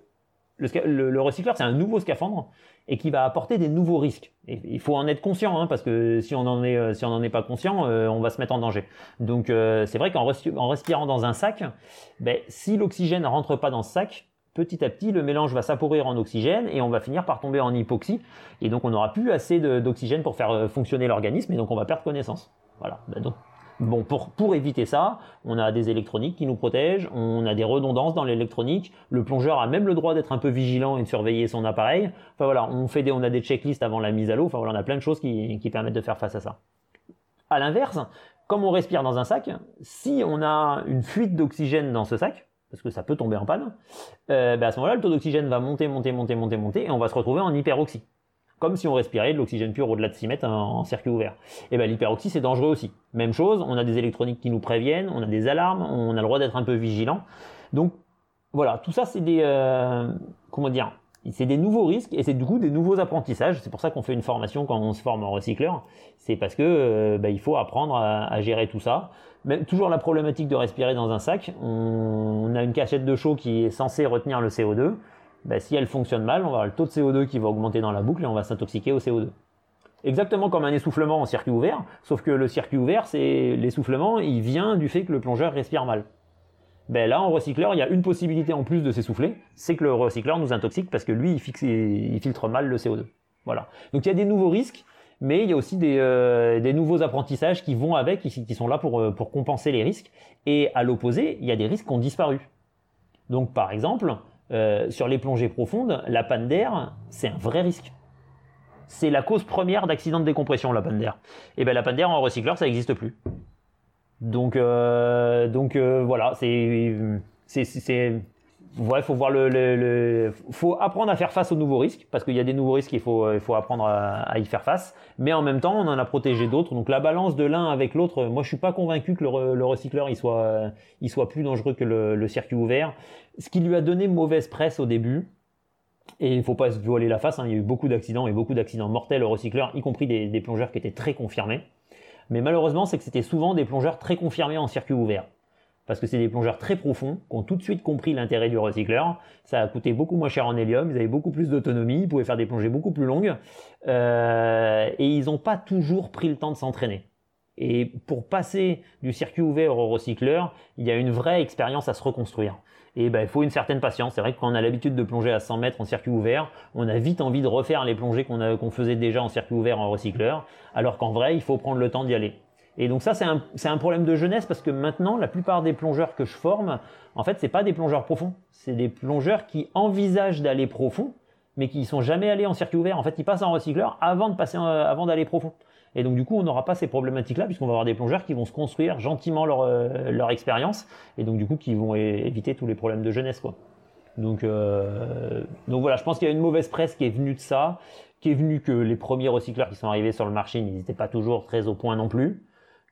[SPEAKER 2] le, recycleur c'est un nouveau scaphandre et qui va apporter des nouveaux risques. Et il faut en être conscient, hein, parce que si on n'en est, euh, est pas conscient, euh, on va se mettre en danger. Donc c'est vrai qu'en respirant dans un sac, ben, si l'oxygène rentre pas dans ce sac, petit à petit, le mélange va s'appauvrir en oxygène et on va finir par tomber en hypoxie. Et donc, on n'aura plus assez d'oxygène pour faire euh, fonctionner l'organisme et donc on va perdre connaissance. Voilà. Ben donc, bon, pour, pour éviter ça, on a des électroniques qui nous protègent, on a des redondances dans l'électronique. Le plongeur a même le droit d'être un peu vigilant et de surveiller son appareil. Enfin voilà, on fait des, on a des checklists avant la mise à l'eau. Enfin voilà, on a plein de choses qui, qui permettent de faire face à ça. À l'inverse, comme on respire dans un sac, si on a une fuite d'oxygène dans ce sac, parce que ça peut tomber en panne, euh, ben à ce moment-là, le taux d'oxygène va monter, monter, monter, monter, monter, et on va se retrouver en hyperoxie. Comme si on respirait de l'oxygène pur au-delà de 6 mètres en, circuit ouvert. Et ben l'hyperoxie, c'est dangereux aussi. Même chose, on a des électroniques qui nous préviennent, on a des alarmes, on a le droit d'être un peu vigilant. Donc voilà, tout ça, c'est des... Euh, comment dire c'est des nouveaux risques et c'est du coup des nouveaux apprentissages. C'est pour ça qu'on fait une formation quand on se forme en recycleur. C'est parce que euh, bah, il faut apprendre à, gérer tout ça. Mais toujours la problématique de respirer dans un sac. On, a une cachette de chaud qui est censée retenir le CO2. Bah, si elle fonctionne mal, on va avoir le taux de CO2 qui va augmenter dans la boucle et on va s'intoxiquer au CO2. Exactement comme un essoufflement en circuit ouvert, sauf que le circuit ouvert, c'est l'essoufflement, il vient du fait que le plongeur respire mal ben là en recycleur il y a une possibilité en plus de s'essouffler, c'est que le recycleur nous intoxique parce que lui il, filtre mal le CO2. Voilà. Donc il y a des nouveaux risques, mais il y a aussi des, euh, nouveaux apprentissages qui vont avec, qui, sont là euh, pour compenser les risques. Et à l'opposé, il y a des risques qui ont disparu. Donc par exemple, euh, sur les plongées profondes, la panne d'air, c'est un vrai risque. C'est la cause première d'accident de décompression, la panne d'air. Et ben la panne d'air en recycleur, ça n'existe plus. Donc, euh, donc euh, voilà, c'est, ouais, faut voir le, le, faut apprendre à faire face aux nouveaux risques parce qu'il y a des nouveaux risques, il faut, il faut apprendre à, y faire face. Mais en même temps, on en a protégé d'autres. Donc la balance de l'un avec l'autre, moi je suis pas convaincu que le, le, recycleur il soit, il soit plus dangereux que le, le circuit ouvert. Ce qui lui a donné mauvaise presse au début, et il faut pas se voiler la face, hein, il y a eu beaucoup d'accidents et beaucoup d'accidents mortels au recycleur, y compris des, des plongeurs qui étaient très confirmés. Mais malheureusement, c'est que c'était souvent des plongeurs très confirmés en circuit ouvert. Parce que c'est des plongeurs très profonds, qui ont tout de suite compris l'intérêt du recycleur. Ça a coûté beaucoup moins cher en hélium, ils avaient beaucoup plus d'autonomie, ils pouvaient faire des plongées beaucoup plus longues. Euh, et ils n'ont pas toujours pris le temps de s'entraîner. Et pour passer du circuit ouvert au recycleur, il y a une vraie expérience à se reconstruire. Et ben, il faut une certaine patience. C'est vrai que quand on a l'habitude de plonger à 100 mètres en circuit ouvert, on a vite envie de refaire les plongées qu'on faisait déjà en circuit ouvert en recycleur, alors qu'en vrai, il faut prendre le temps d'y aller. Et donc ça, c'est un, problème de jeunesse parce que maintenant, la plupart des plongeurs que je forme, en fait, c'est pas des plongeurs profonds. C'est des plongeurs qui envisagent d'aller profond, mais qui sont jamais allés en circuit ouvert. En fait, ils passent en recycleur avant passer, avant d'aller profond. Et donc du coup, on n'aura pas ces problématiques-là puisqu'on va avoir des plongeurs qui vont se construire gentiment leur, euh, expérience et donc du coup qui vont éviter tous les problèmes de jeunesse quoi. Donc, euh, donc voilà, je pense qu'il y a une mauvaise presse qui est venue de ça, qui est venue que les premiers recycleurs qui sont arrivés sur le marché n'étaient pas toujours très au point non plus,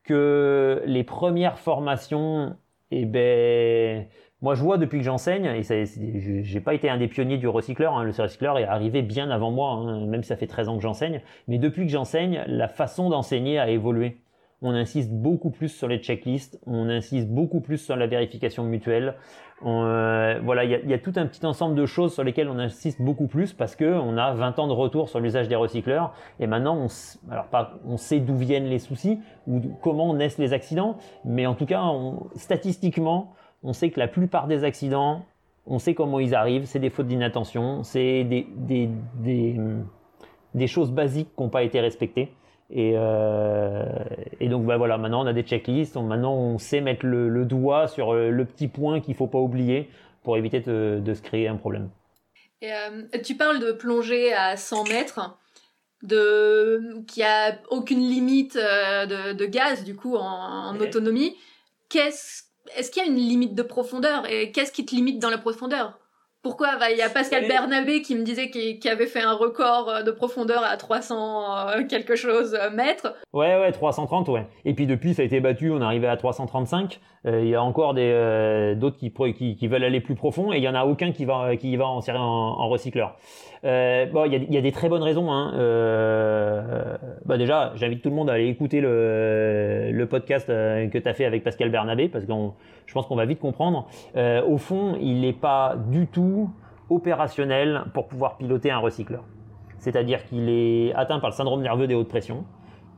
[SPEAKER 2] que les premières formations, eh ben, moi, je vois depuis que j'enseigne, et j'ai pas été un des pionniers du recycleur, hein, le recycleur est arrivé bien avant moi, hein, même si ça fait 13 ans que j'enseigne, mais depuis que j'enseigne, la façon d'enseigner a évolué. On insiste beaucoup plus sur les checklists, on insiste beaucoup plus sur la vérification mutuelle. Euh, voilà, il y a, tout un petit ensemble de choses sur lesquelles on insiste beaucoup plus parce que on a 20 ans de retour sur l'usage des recycleurs et maintenant on, alors pas, on sait d'où viennent les soucis ou comment naissent les accidents, mais en tout cas, statistiquement, on sait que la plupart des accidents, on sait comment ils arrivent, c'est des fautes d'inattention, c'est des, des, choses basiques qui n'ont pas été respectées. Et, euh, et, donc bah voilà, maintenant on a des checklists, maintenant on sait mettre le, doigt sur euh, le petit point qu'il faut pas oublier pour éviter de, se créer un problème.
[SPEAKER 1] Et, euh, tu parles de plonger à 100 mètres, de qui a aucune limite de, de, gaz du coup en, en autonomie. Qu'est-ce est-ce qu'il y a une limite de profondeur et qu'est-ce qui te limite dans la profondeur? Pourquoi? Bah, Il y a Pascal Bernabé qui me disait qu'il avait fait un record euh, de profondeur à 300 euh, quelque chose euh, mètres.
[SPEAKER 2] Ouais, ouais, 330, ouais. Et puis depuis, ça a été battu, on est arrivé à 335. Il y a encore des d'autres qui, veulent aller plus profond et il y en a aucun qui va va en tirer en, recycleur. bon, il y a, y a, des très bonnes raisons. Hein. bah déjà, j'invite tout le monde à aller écouter le, le podcast que tu as fait avec Pascal Bernabé parce que je pense qu'on va vite comprendre. au fond, il n'est pas du tout opérationnel pour pouvoir piloter un recycleur. C'est-à-dire qu'il est atteint par le syndrome nerveux des hautes pressions.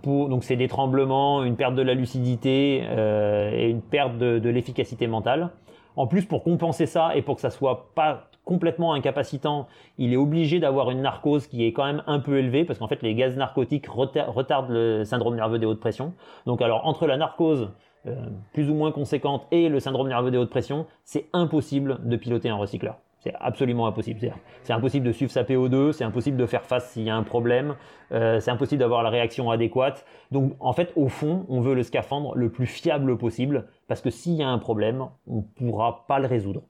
[SPEAKER 2] Donc c'est des tremblements, une perte de la lucidité euh, et une perte de, l'efficacité mentale. En plus, pour compenser ça et pour que ça soit pas complètement incapacitant, il est obligé d'avoir une narcose qui est quand même un peu élevée parce qu'en fait les gaz narcotiques retardent le syndrome nerveux des hautes pressions. Donc alors entre la narcose euh, plus ou moins conséquente et le syndrome nerveux des hautes pressions, c'est impossible de piloter un recycleur. C'est absolument impossible. C'est impossible de suivre sa PO2, c'est impossible de faire face s'il y a un problème, euh, c'est impossible d'avoir la réaction adéquate. Donc en fait, au fond, on veut le scaphandre le plus fiable possible, parce que s'il y a un problème, on ne pourra pas le résoudre.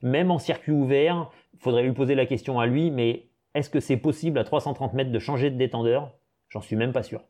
[SPEAKER 2] Même en circuit ouvert, il faudrait lui poser la question à lui, mais est-ce que c'est possible à 330 mètres de changer de détendeur? J'en suis même pas sûr.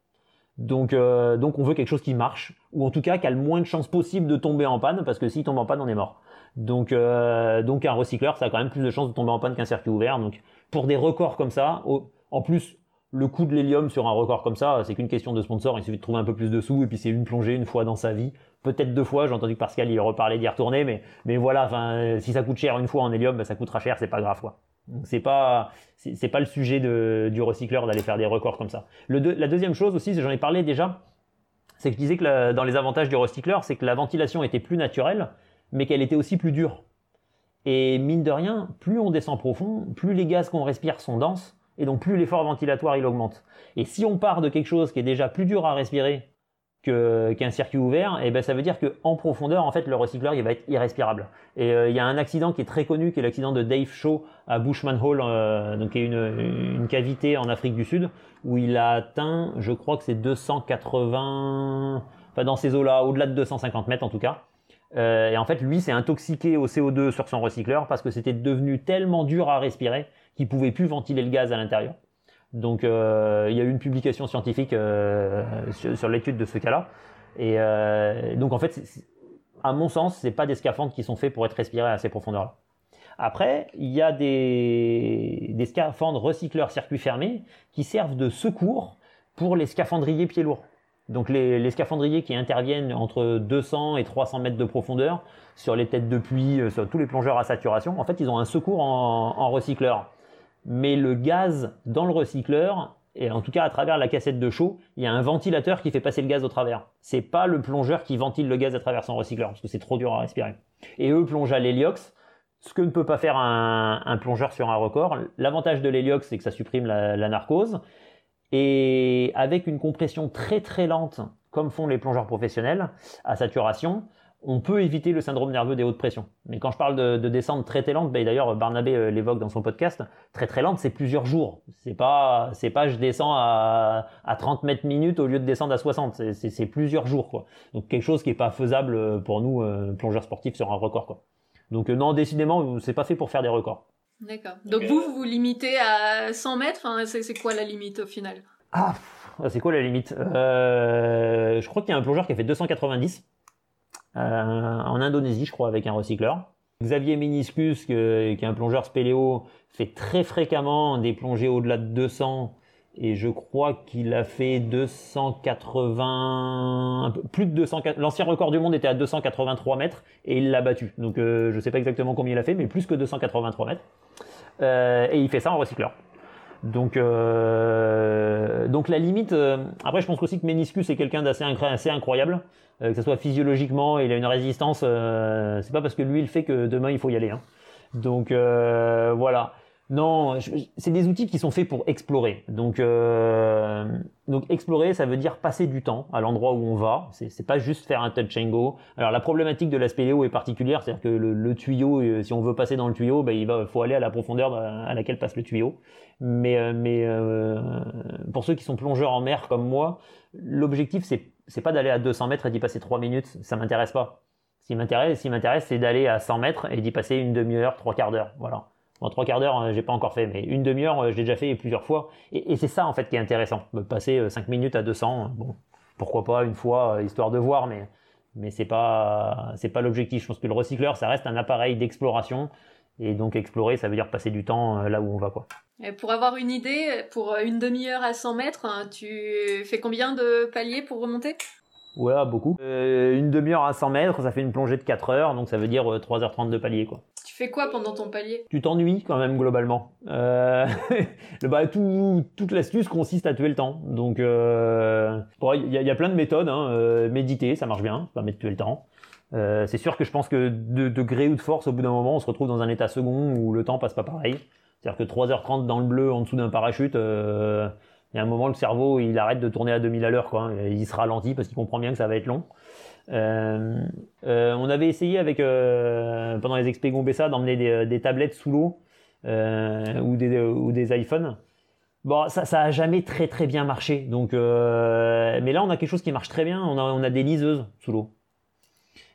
[SPEAKER 2] Donc, euh, donc on veut quelque chose qui marche, ou en tout cas qui a le moins de chances possible de tomber en panne, parce que s'il tombe en panne, on est mort. Donc, euh, donc un recycleur, ça a quand même plus de chances de tomber en panne qu'un circuit ouvert. Donc pour des records comme ça, en plus le coût de l'hélium sur un record comme ça, c'est qu'une question de sponsor. Il suffit de trouver un peu plus de sous et puis c'est une plongée une fois dans sa vie, peut-être deux fois. J'ai entendu que Pascal il reparlait d'y retourner, mais mais voilà. Si ça coûte cher une fois en hélium, ben, ça coûtera cher, c'est pas grave quoi. Donc c'est pas c'est pas le sujet du recycleur d'aller faire des records comme ça. La deuxième chose aussi, j'en ai parlé déjà, c'est que je disais que dans les avantages du recycleur, c'est que la ventilation était plus naturelle mais qu'elle était aussi plus dure. Et mine de rien, plus on descend profond, plus les gaz qu'on respire sont denses, et donc plus l'effort ventilatoire il augmente. Et si on part de quelque chose qui est déjà plus dur à respirer qu'un circuit ouvert, et eh ben ça veut dire qu'en profondeur, en fait, le recycleur il va être irrespirable. Et euh, il y a un accident qui est très connu, qui est l'accident de Dave Shaw à Bushman Hall, euh, donc qui est une, une, cavité en Afrique du Sud, où il a atteint, je crois que c'est 280, enfin dans ces eaux-là, au-delà de 250 mètres en tout cas. Euh, et en fait, lui s'est intoxiqué au CO2 sur son recycleur parce que c'était devenu tellement dur à respirer qu'il pouvait plus ventiler le gaz à l'intérieur. Donc, euh, il y a eu une publication scientifique euh, sur, l'étude de ce cas-là. Et donc, en fait, à mon sens, c'est pas des scaphandres qui sont faits pour être respirés à ces profondeurs-là. Après, il y a des, des scaphandres recycleurs circuit fermé qui servent de secours pour les scaphandriers pieds lourds. Donc les, scaphandriers qui interviennent entre 200 et 300 mètres de profondeur sur les têtes de pluie, euh, sur tous les plongeurs à saturation, en fait ils ont un secours en, recycleur. Mais le gaz dans le recycleur, et en tout cas à travers la cassette de chaud, il y a un ventilateur qui fait passer le gaz au travers. C'est pas le plongeur qui ventile le gaz à travers son recycleur, parce que c'est trop dur à respirer. Et eux plongent à l'héliox, ce que ne peut pas faire un, plongeur sur un record. L'avantage de l'héliox, c'est que ça supprime la narcose. Et avec une compression très très lente, comme font les plongeurs professionnels, à saturation, on peut éviter le syndrome nerveux des hautes pressions. Mais quand je parle de, de descente très très lente, ben d'ailleurs Barnabé euh, l'évoque dans son podcast, très très lente, c'est plusieurs jours. C'est pas c'est pas je descends à, à 30 mètres minutes au lieu de descendre à 60. C'est plusieurs jours quoi. Donc quelque chose qui est pas faisable euh, pour nous euh, plongeurs sportifs sur un record quoi. Donc non décidément c'est pas fait pour faire des records.
[SPEAKER 1] D'accord. Donc vous, vous vous limitez à 100 mètres enfin, C'est quoi la limite au final?
[SPEAKER 2] Ah, c'est quoi la limite? Euh, Je crois qu'il y a un plongeur qui a fait 290 euh, en Indonésie, je crois, avec un recycleur. Xavier Meniscus, qui est un plongeur spéléo, fait très fréquemment des plongées au-delà de 200 et je crois qu'il a fait 280, plus de 200. L'ancien record du monde était à 283 mètres et il l'a battu. Donc euh, je sais pas exactement combien il a fait, mais plus que 283 mètres. Euh, et il fait ça en recycleur. Donc, euh, donc la limite. euh, après, je pense aussi que Meniscus est quelqu'un d'assez incro- assez incroyable, que ce soit physiologiquement, il a une résistance. C'est pas parce que lui il fait que demain il faut y aller. Hein. Donc voilà. Non, c'est des outils qui sont faits pour explorer. Donc, euh, donc explorer, ça veut dire passer du temps à l'endroit où on va. C'est, pas juste faire un touch and go. Alors la problématique de la spéléo est particulière, c'est-à-dire que le, tuyau, euh, si on veut passer dans le tuyau, ben, il va, faut aller à la profondeur à à laquelle passe le tuyau. Mais, euh, pour ceux qui sont plongeurs en mer comme moi, l'objectif c'est, pas d'aller à 200 mètres et d'y passer 3 minutes. Ça m'intéresse pas. Ce qui m'intéresse, c'est d'aller à 100 mètres et d'y passer une demi-heure, trois quarts d'heure. Voilà. Bon, trois quarts d'heure, euh, j'ai pas encore fait, mais une demi-heure, euh, je l'ai déjà fait plusieurs fois. Et, et c'est ça, en fait, qui est intéressant. Passer euh, 5 minutes à 200, euh, bon, pourquoi pas une fois, euh, histoire de voir, mais, mais c'est pas, c'est pas l'objectif. Je pense que le recycleur, ça reste un appareil d'exploration. Et donc, explorer, ça veut dire passer du temps euh, là où on va, quoi.
[SPEAKER 1] Et pour avoir une idée, pour une demi-heure à 100 mètres, hein, tu fais combien de paliers pour remonter?
[SPEAKER 2] Ouais, beaucoup. Euh, une demi-heure à 100 mètres, ça fait une plongée de 4 heures, donc ça veut dire euh, 3h30 de palier, quoi.
[SPEAKER 1] Tu fais quoi pendant ton palier?
[SPEAKER 2] Tu t'ennuies quand même globalement. Euh, *laughs* bah, tout- toute l'astuce consiste à tuer le temps. Donc, euh, il y, a- plein de méthodes. Hein. Euh, méditer, ça marche bien, ça permet de tuer le temps. C'est sûr que je pense que de, gré ou de force, au bout d'un moment, on se retrouve dans un état second où le temps passe pas pareil. C'est-à-dire que 3h30 dans le bleu, en dessous d'un parachute, il y a un moment, le cerveau, il arrête de tourner à 2000 à l'heure. quoi. Il se ralentit parce qu'il comprend bien que ça va être long. Euh, euh, on avait essayé avec euh, pendant les expé Gombessa d'emmener des, tablettes sous l'eau ou, des, iPhones. Bon, ça, ça a jamais très très bien marché. Donc, mais là, on a quelque chose qui marche très bien. On a, on a des liseuses sous l'eau.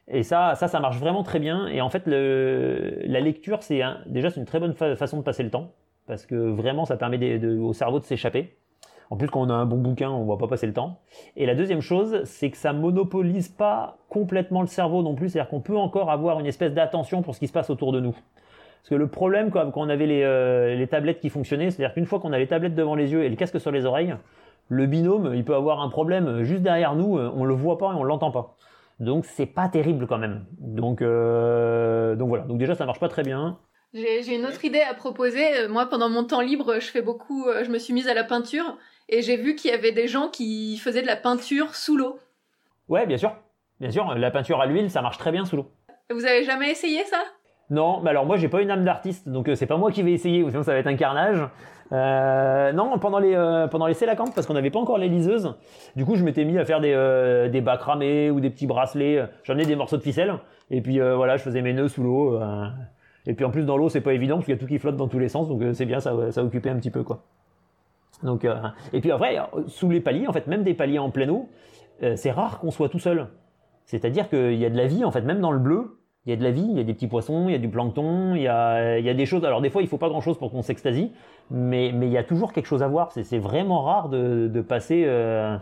[SPEAKER 2] Et ça, ça, ça marche vraiment très bien. Et en fait, la lecture, c'est déjà c'est une très bonne fa- façon de passer le temps parce que vraiment, ça permet au cerveau de s'échapper. En plus, quand on a un bon bouquin, on va pas passer le temps. Et la deuxième chose, c'est que ça monopolise pas complètement le cerveau non plus. C'est-à-dire qu'on peut encore avoir une espèce d'attention pour ce qui se passe autour de nous. Parce que le problème, quand on avait les, euh, les tablettes qui fonctionnaient, c'est-à-dire qu'une fois qu'on a les tablettes devant les yeux et le casque sur les oreilles, le binôme, il peut avoir un problème juste derrière nous, euh, on le voit pas et on l'entend pas. Donc c'est pas terrible quand même. Donc, euh, donc voilà. Donc déjà ça marche pas très bien.
[SPEAKER 1] J'ai une autre idée à proposer. Moi, pendant mon temps libre, je fais beaucoup. Je me suis mise à la peinture et j'ai vu qu'il y avait des gens qui faisaient de la peinture sous l'eau.
[SPEAKER 2] Ouais, bien sûr. Bien sûr, la peinture à l'huile, ça marche très bien sous l'eau.
[SPEAKER 1] Vous avez jamais essayé ça?
[SPEAKER 2] Non, mais alors moi j'ai pas une âme d'artiste, donc euh, c'est pas moi qui vais essayer, ou sinon ça va être un carnage. Euh, non, pendant les euh, pendant les parce qu'on n'avait pas encore les liseuses, du coup je m'étais mis à faire des euh, des bas cramés ou des petits bracelets. J'en ai des morceaux de ficelle, et puis euh, voilà, je faisais mes nœuds sous l'eau. et puis en plus dans l'eau c'est pas évident parce qu'il y a tout qui flotte dans tous les sens, donc c'est bien, ça ça occupait un petit peu quoi. Donc euh, et puis après sous les paliers, en fait même des paliers en pleine eau, euh, c'est rare qu'on soit tout seul. C'est-à-dire qu'il y a de la vie en fait, même dans le bleu, il y a de la vie, il y a des petits poissons, il y a du plancton, il y a, y a des choses. Alors des fois, il faut pas grand-chose pour qu'on s'extasie, mais, mais il y a toujours quelque chose à voir. C'est, vraiment rare de, de passer euh,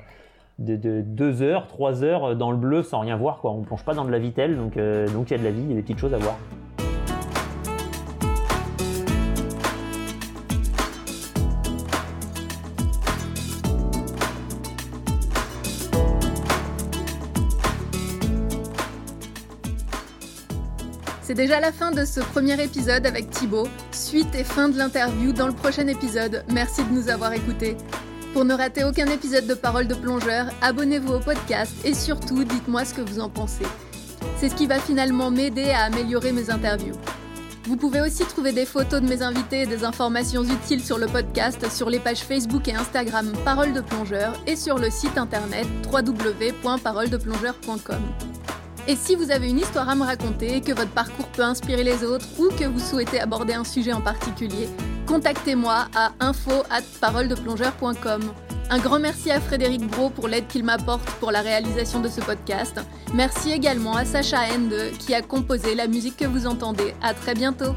[SPEAKER 2] de, de deux heures, trois heures dans le bleu sans rien voir. Quoi. On plonge pas dans de la vitelle, donc donc il y a de la vie, il y a des petites choses à voir.
[SPEAKER 1] Déjà la fin de ce premier épisode avec Thibaut. Suite et fin de l'interview dans le prochain épisode. Merci de nous avoir écoutés. Pour ne rater aucun épisode de Parole de plongeur, abonnez-vous au podcast et surtout dites-moi ce que vous en pensez. C'est ce qui va finalement m'aider à améliorer mes interviews. Vous pouvez aussi trouver des photos de mes invités et des informations utiles sur le podcast sur les pages Facebook et Instagram Parole de plongeur et sur le site internet www.paroledeplongeur.com. Et si vous avez une histoire à me raconter, que votre parcours peut inspirer les autres ou que vous souhaitez aborder un sujet en particulier, contactez-moi à info@paroledeplongeur.com. Un grand merci à Frédéric Bro pour l'aide qu'il m'apporte pour la réalisation de ce podcast. Merci également à Sacha Ende qui a composé la musique que vous entendez. À très bientôt.